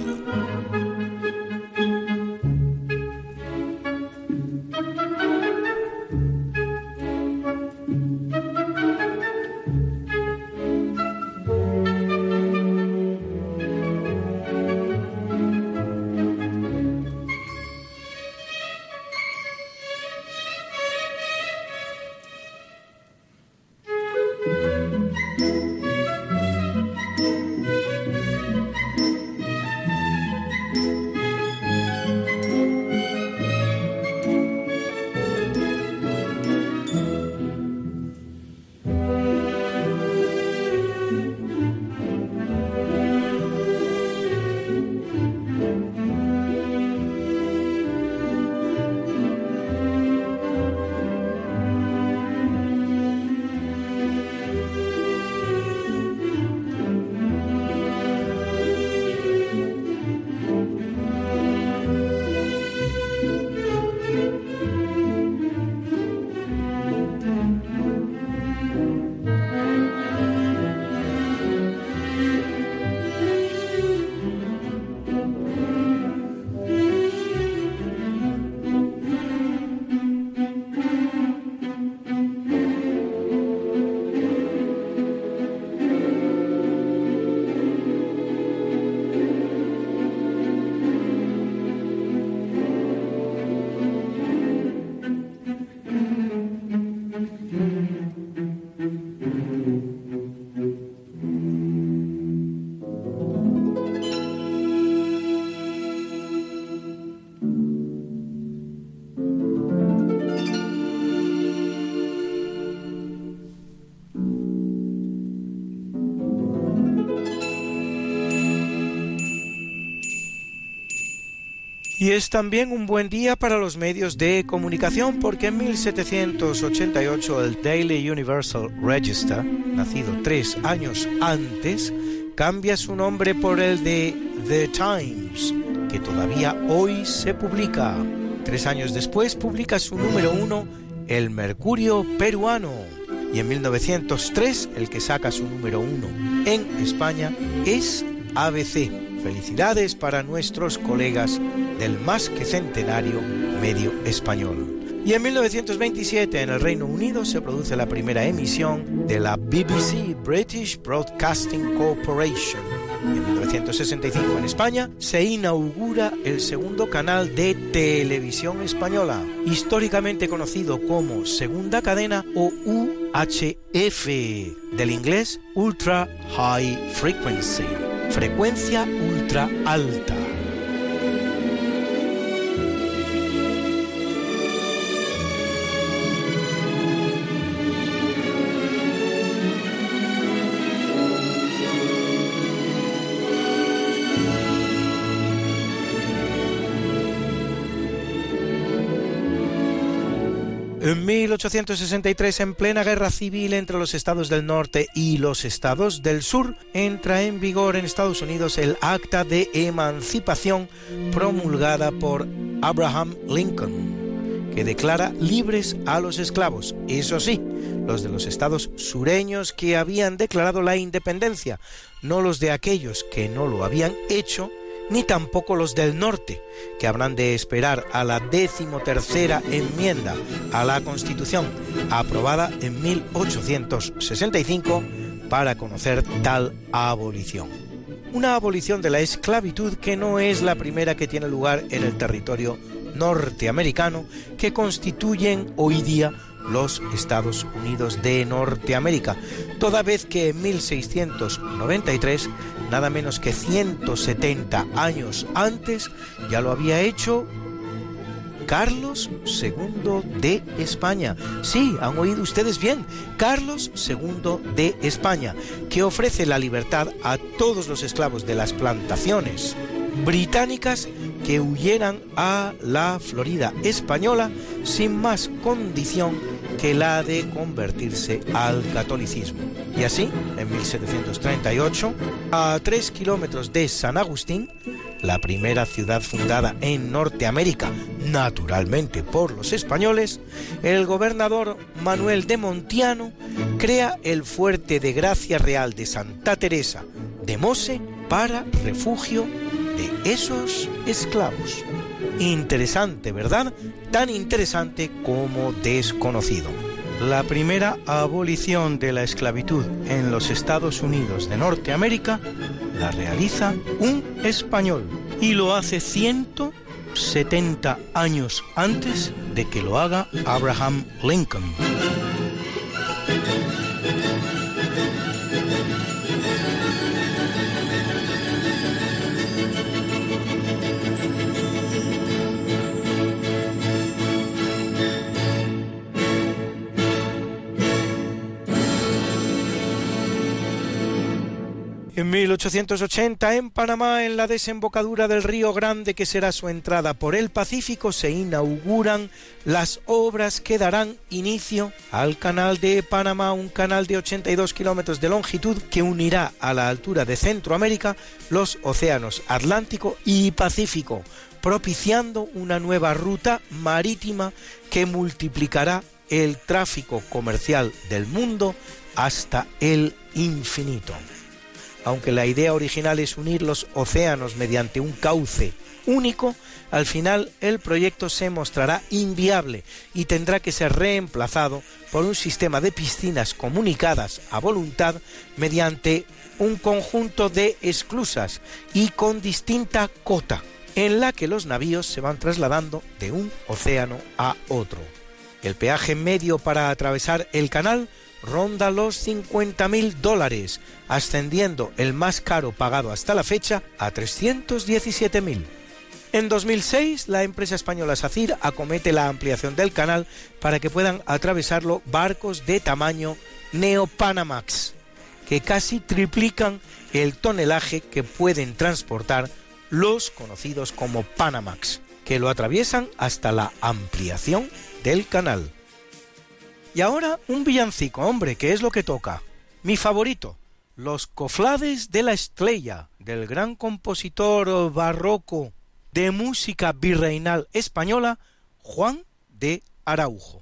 Y es también un buen día para los medios de comunicación porque en 1788 el Daily Universal Register, nacido tres años antes, cambia su nombre por el de The Times, que todavía hoy se publica. Tres años después publica su número uno, El Mercurio Peruano. Y en 1903 el que saca su número uno en España es ABC Felicidades para nuestros colegas del más que centenario medio español. Y en 1927 en el Reino Unido se produce la primera emisión de la BBC British Broadcasting Corporation. En 1965 en España se inaugura el segundo canal de televisión española, históricamente conocido como Segunda Cadena o UHF, del inglés Ultra High Frequency frecuencia ultra alta. En 1863, en plena guerra civil entre los estados del norte y los estados del sur, entra en vigor en Estados Unidos el Acta de Emancipación promulgada por Abraham Lincoln, que declara libres a los esclavos, eso sí, los de los estados sureños que habían declarado la independencia, no los de aquellos que no lo habían hecho, ni tampoco los del norte, que habrán de esperar a la decimotercera enmienda a la Constitución, aprobada en 1865, para conocer tal abolición. Una abolición de la esclavitud que no es la primera que tiene lugar en el territorio norteamericano, que constituyen hoy día los Estados Unidos de Norteamérica, toda vez que en 1693 nada menos que 170 años antes, ya lo había hecho Carlos II de España. Sí, han oído ustedes bien, Carlos II de España, que ofrece la libertad a todos los esclavos de las plantaciones británicas que huyeran a la Florida española sin más condición que la de convertirse al catolicismo. Y así, en 1738, a tres kilómetros de San Agustín, la primera ciudad fundada en Norteamérica, naturalmente por los españoles, el gobernador Manuel de Montiano crea el fuerte de Gracia Real de Santa Teresa de Mose para refugio de esos esclavos. Interesante, ¿verdad? Tan interesante como desconocido. La primera abolición de la esclavitud en los Estados Unidos de Norteamérica la realiza un español y lo hace 170 años antes de que lo haga Abraham Lincoln. En 1880, en Panamá, en la desembocadura del Río Grande, que será su entrada por el Pacífico, se inauguran las obras que darán inicio al Canal de Panamá, un canal de 82 kilómetros de longitud que unirá a la altura de Centroamérica los océanos Atlántico y Pacífico, propiciando una nueva ruta marítima que multiplicará el tráfico comercial del mundo hasta el infinito aunque la idea original es unir los océanos mediante un cauce único, al final el proyecto se mostrará inviable y tendrá que ser reemplazado por un sistema de piscinas comunicadas a voluntad mediante un conjunto de esclusas y con distinta cota, en la que los navíos se van trasladando de un océano a otro. El peaje medio para atravesar el canal ronda los 50.000 dólares, ascendiendo el más caro pagado hasta la fecha a 317.000. En 2006, la empresa española SACIR acomete la ampliación del canal para que puedan atravesarlo barcos de tamaño Neopanamax, que casi triplican el tonelaje que pueden transportar los conocidos como Panamax, que lo atraviesan hasta la ampliación del canal. Y ahora un villancico, hombre, que es lo que toca. Mi favorito, Los Coflades de la Estrella, del gran compositor barroco de música virreinal española, Juan de Araujo.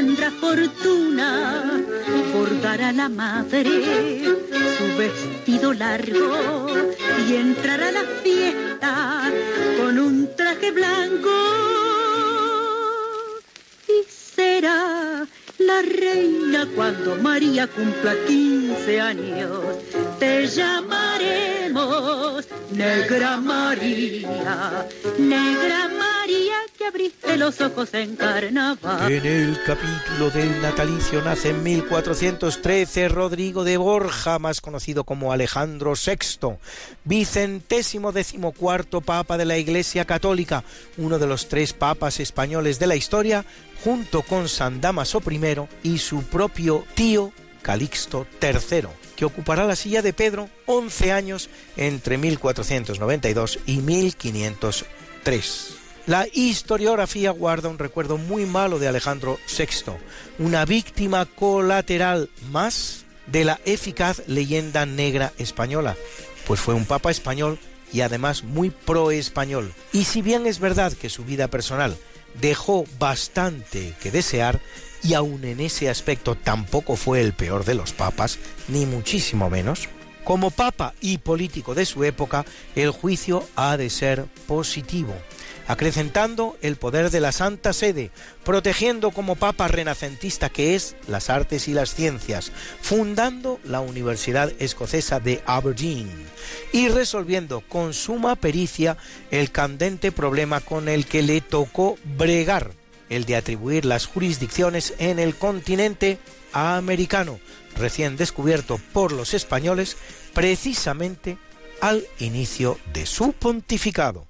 Tendrá fortuna, bordará la madre su vestido largo y entrará a la fiesta con un traje blanco y será la reina cuando María cumpla 15 años. Te llamaremos Negra María, Negra María que abriste los ojos en En el capítulo del natalicio nace en 1413 Rodrigo de Borja, más conocido como Alejandro VI, vicentésimo decimocuarto papa de la Iglesia Católica, uno de los tres papas españoles de la historia, junto con San Damaso I y su propio tío Calixto III, que ocupará la silla de Pedro 11 años entre 1492 y 1503. La historiografía guarda un recuerdo muy malo de Alejandro VI, una víctima colateral más de la eficaz leyenda negra española, pues fue un papa español y además muy pro-español. Y si bien es verdad que su vida personal dejó bastante que desear, y aun en ese aspecto tampoco fue el peor de los papas, ni muchísimo menos, como papa y político de su época, el juicio ha de ser positivo, acrecentando el poder de la Santa Sede, protegiendo como papa renacentista que es las artes y las ciencias, fundando la Universidad Escocesa de Aberdeen y resolviendo con suma pericia el candente problema con el que le tocó bregar el de atribuir las jurisdicciones en el continente americano, recién descubierto por los españoles precisamente al inicio de su pontificado.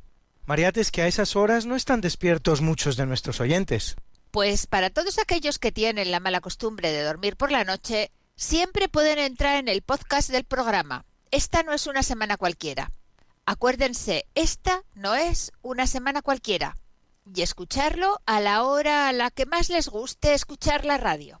Mariate, es que a esas horas no están despiertos muchos de nuestros oyentes. Pues para todos aquellos que tienen la mala costumbre de dormir por la noche, siempre pueden entrar en el podcast del programa. Esta no es una semana cualquiera. Acuérdense, esta no es una semana cualquiera. Y escucharlo a la hora a la que más les guste escuchar la radio.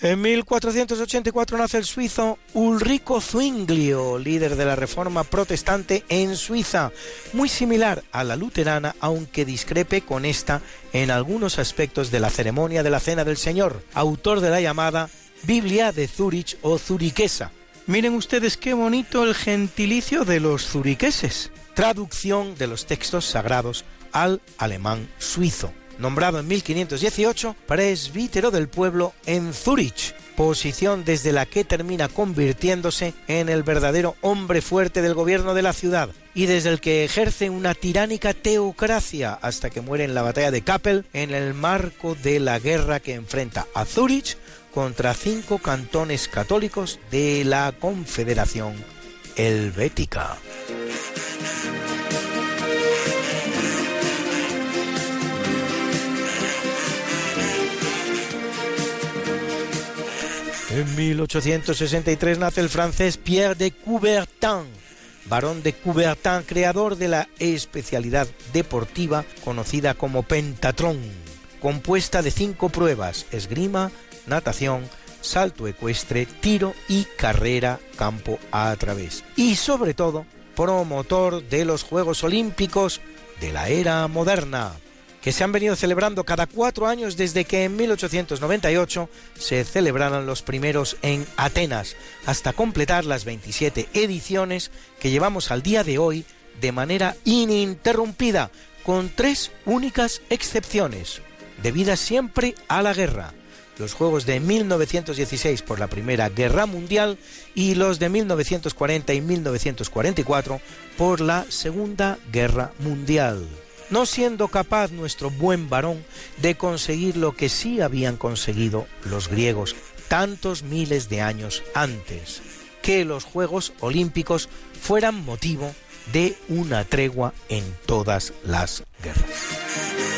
En 1484 nace el suizo Ulrico Zwinglio, líder de la reforma protestante en Suiza, muy similar a la luterana, aunque discrepe con esta en algunos aspectos de la ceremonia de la Cena del Señor, autor de la llamada Biblia de Zurich o Zuriquesa. Miren ustedes qué bonito el gentilicio de los zuriqueses, traducción de los textos sagrados al alemán suizo nombrado en 1518 presbítero del pueblo en Zurich, posición desde la que termina convirtiéndose en el verdadero hombre fuerte del gobierno de la ciudad y desde el que ejerce una tiránica teocracia hasta que muere en la batalla de Kappel en el marco de la guerra que enfrenta a Zurich contra cinco cantones católicos de la Confederación Helvética. En 1863 nace el francés Pierre de Coubertin, barón de Coubertin, creador de la especialidad deportiva conocida como pentatrón, compuesta de cinco pruebas, esgrima, natación, salto ecuestre, tiro y carrera campo a través. Y sobre todo, promotor de los Juegos Olímpicos de la era moderna, que se han venido celebrando cada cuatro años desde que en 1898 se celebraran los primeros en Atenas, hasta completar las 27 ediciones que llevamos al día de hoy de manera ininterrumpida, con tres únicas excepciones, debidas siempre a la guerra. Los Juegos de 1916 por la Primera Guerra Mundial y los de 1940 y 1944 por la Segunda Guerra Mundial no siendo capaz nuestro buen varón de conseguir lo que sí habían conseguido los griegos tantos miles de años antes, que los Juegos Olímpicos fueran motivo de una tregua en todas las guerras.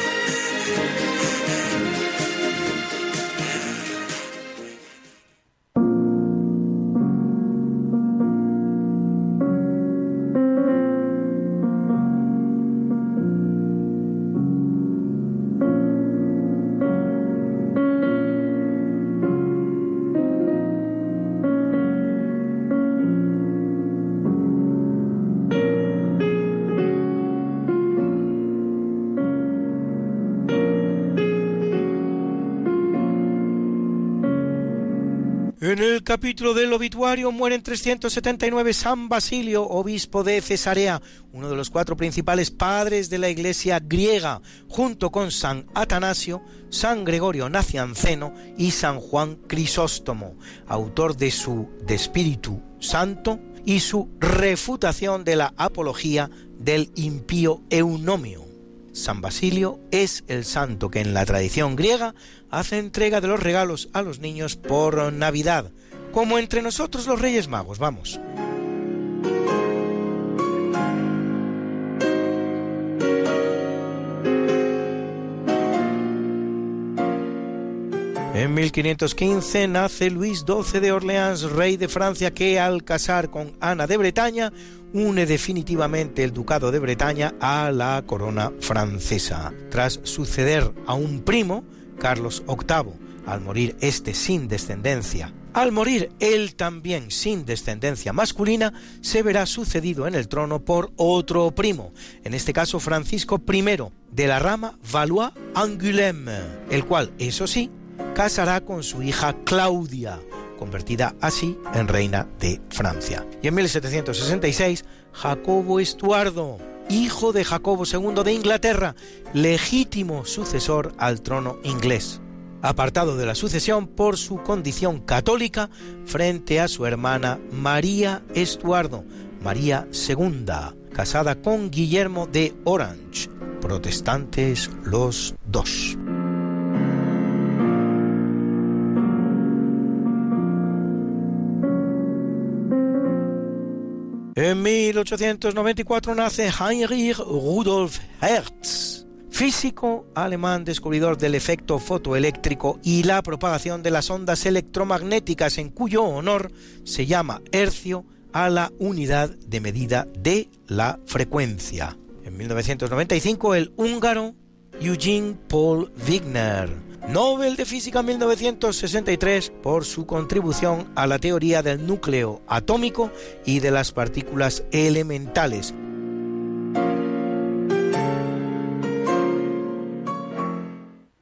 En el capítulo del obituario muere en 379 San Basilio, obispo de Cesarea, uno de los cuatro principales padres de la iglesia griega, junto con San Atanasio, San Gregorio Nacianceno y San Juan Crisóstomo, autor de su De Espíritu Santo y su refutación de la apología del impío Eunomio. San Basilio es el santo que en la tradición griega hace entrega de los regalos a los niños por Navidad, como entre nosotros los Reyes Magos, vamos. En 1515 nace Luis XII de Orleans, rey de Francia, que al casar con Ana de Bretaña une definitivamente el ducado de Bretaña a la corona francesa. Tras suceder a un primo, Carlos VIII, al morir este sin descendencia. Al morir él también sin descendencia masculina, se verá sucedido en el trono por otro primo, en este caso Francisco I, de la rama Valois-Angoulême, el cual, eso sí, casará con su hija Claudia, convertida así en reina de Francia. Y en 1766, Jacobo Estuardo, hijo de Jacobo II de Inglaterra, legítimo sucesor al trono inglés, apartado de la sucesión por su condición católica frente a su hermana María Estuardo, María II, casada con Guillermo de Orange, protestantes los dos. En 1894 nace Heinrich Rudolf Hertz, físico alemán descubridor del efecto fotoeléctrico y la propagación de las ondas electromagnéticas en cuyo honor se llama hercio a la unidad de medida de la frecuencia. En 1995 el húngaro Eugene Paul Wigner Nobel de Física 1963 por su contribución a la teoría del núcleo atómico y de las partículas elementales.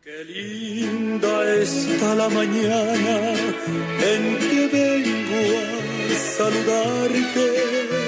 Qué linda está la mañana en que vengo a saludarte.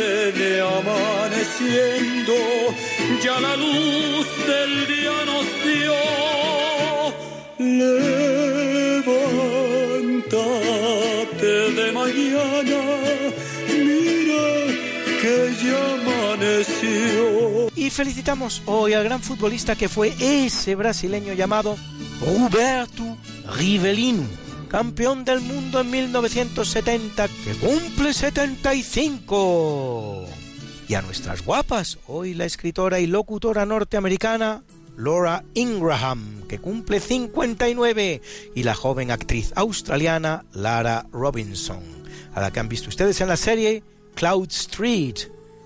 amaneciendo, ya la luz del día nos dio. Levántate de mañana, mira que ya amaneció. Y felicitamos hoy al gran futbolista que fue ese brasileño llamado Roberto Rivellino campeón del mundo en 1970, que cumple 75. Y a nuestras guapas, hoy la escritora y locutora norteamericana Laura Ingraham, que cumple 59, y la joven actriz australiana Lara Robinson, a la que han visto ustedes en la serie Cloud Street,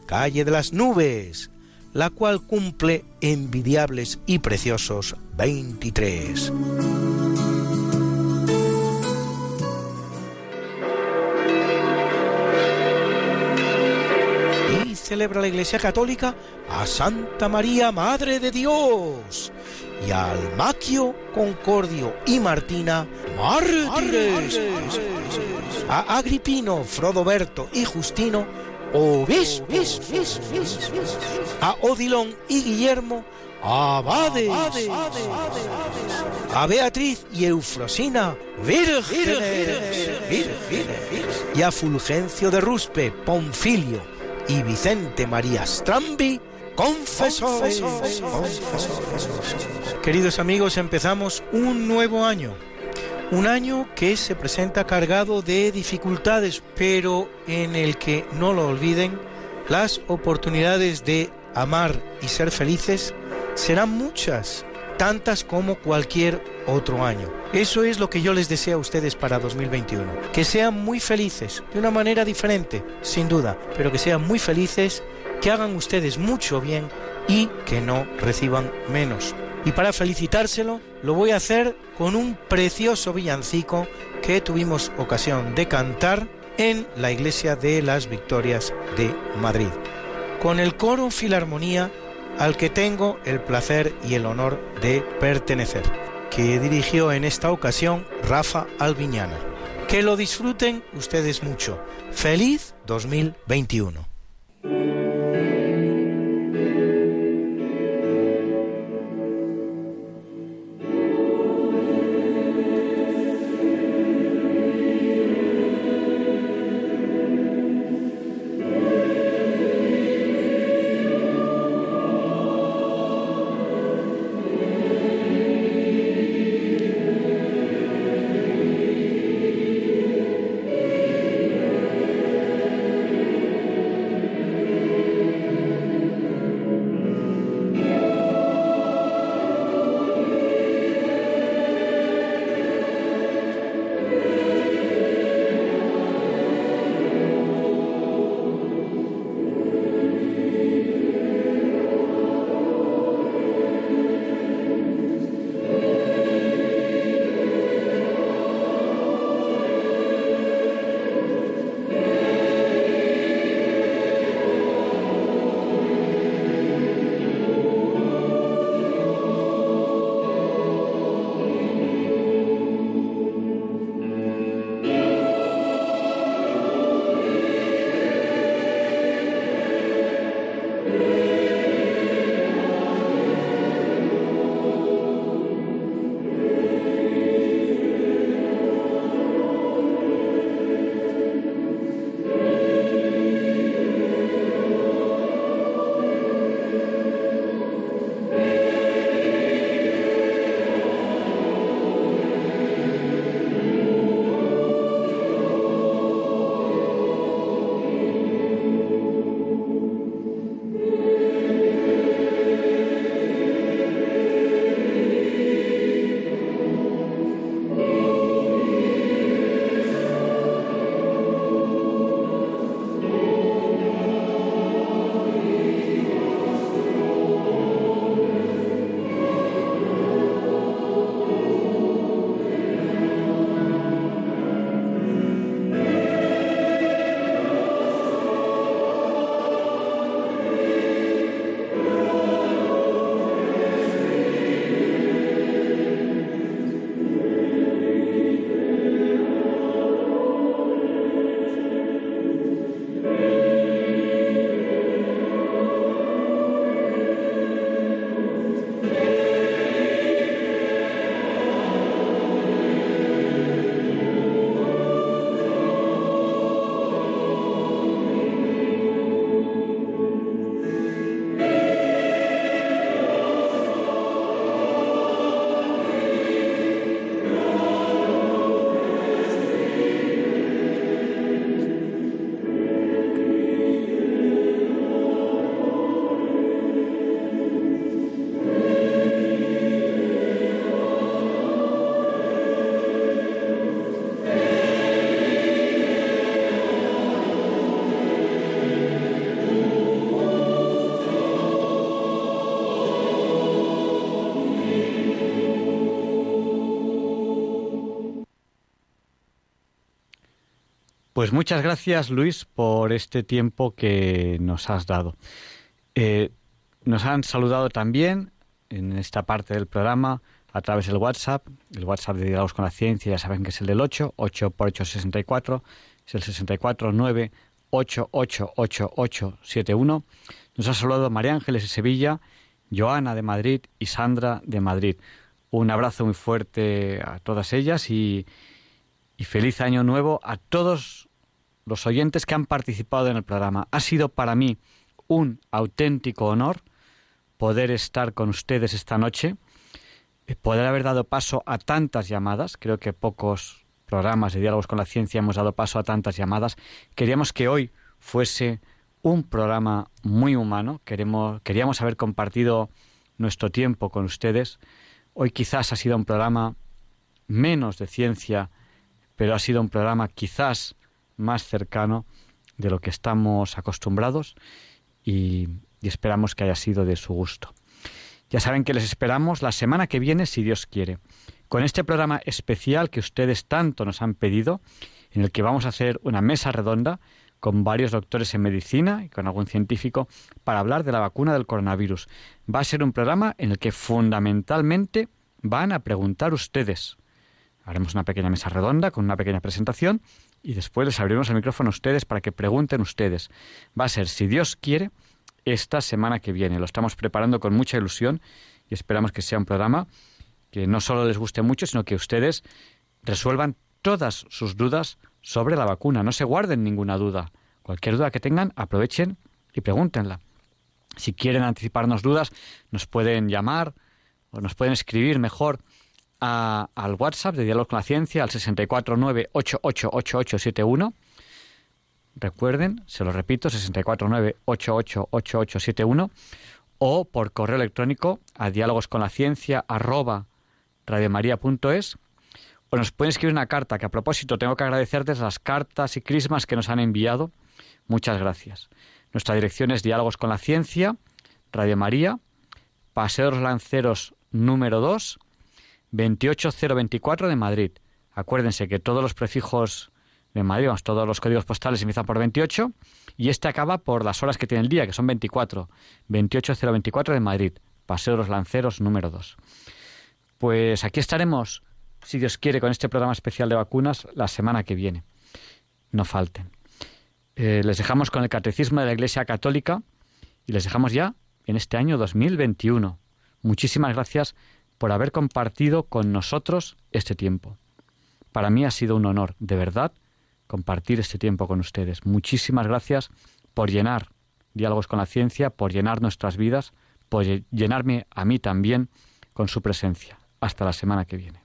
Calle de las Nubes, la cual cumple envidiables y preciosos 23. Celebra la Iglesia Católica a Santa María, Madre de Dios, y a Almaquio, Concordio y Martina, mártires, a Agripino, Frodoberto y Justino, obispos, a Odilon y Guillermo, abades, a Beatriz y Eufrosina, vírgenes, y a Fulgencio de Ruspe, Ponfilio y Vicente María Strambi, confesores. Queridos amigos, empezamos un nuevo año. Un año que se presenta cargado de dificultades, pero en el que, no lo olviden, las oportunidades de amar y ser felices serán muchas, tantas como cualquier otro año. Eso es lo que yo les deseo a ustedes para 2021. Que sean muy felices, de una manera diferente, sin duda, pero que sean muy felices, que hagan ustedes mucho bien y que no reciban menos. Y para felicitárselo, lo voy a hacer con un precioso villancico que tuvimos ocasión de cantar en la iglesia de las Victorias de Madrid, con el coro Filarmonía al que tengo el placer y el honor de pertenecer, que dirigió en esta ocasión Rafa Alviñana. Que lo disfruten ustedes mucho. Feliz 2021. Pues muchas gracias, Luis, por este tiempo que nos has dado. Eh, nos han saludado también en esta parte del programa a través del WhatsApp, el WhatsApp de Diálogos con la Ciencia, ya saben que es el del 8, 8 por 8, 64, es el 64 9 8 8 8 8 7 1. Nos ha saludado María Ángeles de Sevilla, Joana de Madrid y Sandra de Madrid. Un abrazo muy fuerte a todas ellas y, y feliz año nuevo a todos los oyentes que han participado en el programa. Ha sido para mí un auténtico honor poder estar con ustedes esta noche, eh, poder haber dado paso a tantas llamadas. Creo que pocos programas de diálogos con la ciencia hemos dado paso a tantas llamadas. Queríamos que hoy fuese un programa muy humano. Queremos, queríamos haber compartido nuestro tiempo con ustedes. Hoy quizás ha sido un programa menos de ciencia, pero ha sido un programa quizás más cercano de lo que estamos acostumbrados y, y esperamos que haya sido de su gusto. Ya saben que les esperamos la semana que viene, si Dios quiere, con este programa especial que ustedes tanto nos han pedido, en el que vamos a hacer una mesa redonda con varios doctores en medicina y con algún científico para hablar de la vacuna del coronavirus. Va a ser un programa en el que fundamentalmente van a preguntar ustedes. Haremos una pequeña mesa redonda con una pequeña presentación y después les abriremos el micrófono a ustedes para que pregunten ustedes. Va a ser, si Dios quiere, esta semana que viene. Lo estamos preparando con mucha ilusión y esperamos que sea un programa que no solo les guste mucho, sino que ustedes resuelvan todas sus dudas sobre la vacuna. No se guarden ninguna duda. Cualquier duda que tengan, aprovechen y pregúntenla. Si quieren anticiparnos dudas, nos pueden llamar o nos pueden escribir mejor al WhatsApp de Diálogo con la Ciencia al 649-888871. Recuerden, se lo repito, 649-888871 o por correo electrónico a diálogosconlaciencia arroba radiomaria.es o nos pueden escribir una carta que a propósito tengo que agradecerles las cartas y crismas que nos han enviado. Muchas gracias. Nuestra dirección es Diálogos con la Ciencia, Radio María, Paseo de los Lanceros número 2, 28024 de Madrid. Acuérdense que todos los prefijos de Madrid, todos los códigos postales empiezan por 28 y este acaba por las horas que tiene el día, que son 24. 28024 de Madrid, Paseo de los Lanceros número 2. Pues aquí estaremos, si Dios quiere, con este programa especial de vacunas la semana que viene. No falten. Eh, les dejamos con el Catecismo de la Iglesia Católica y les dejamos ya en este año 2021. Muchísimas gracias por haber compartido con nosotros este tiempo. Para mí ha sido un honor, de verdad, compartir este tiempo con ustedes. Muchísimas gracias por llenar diálogos con la ciencia, por llenar nuestras vidas, por llenarme a mí también con su presencia. Hasta la semana que viene.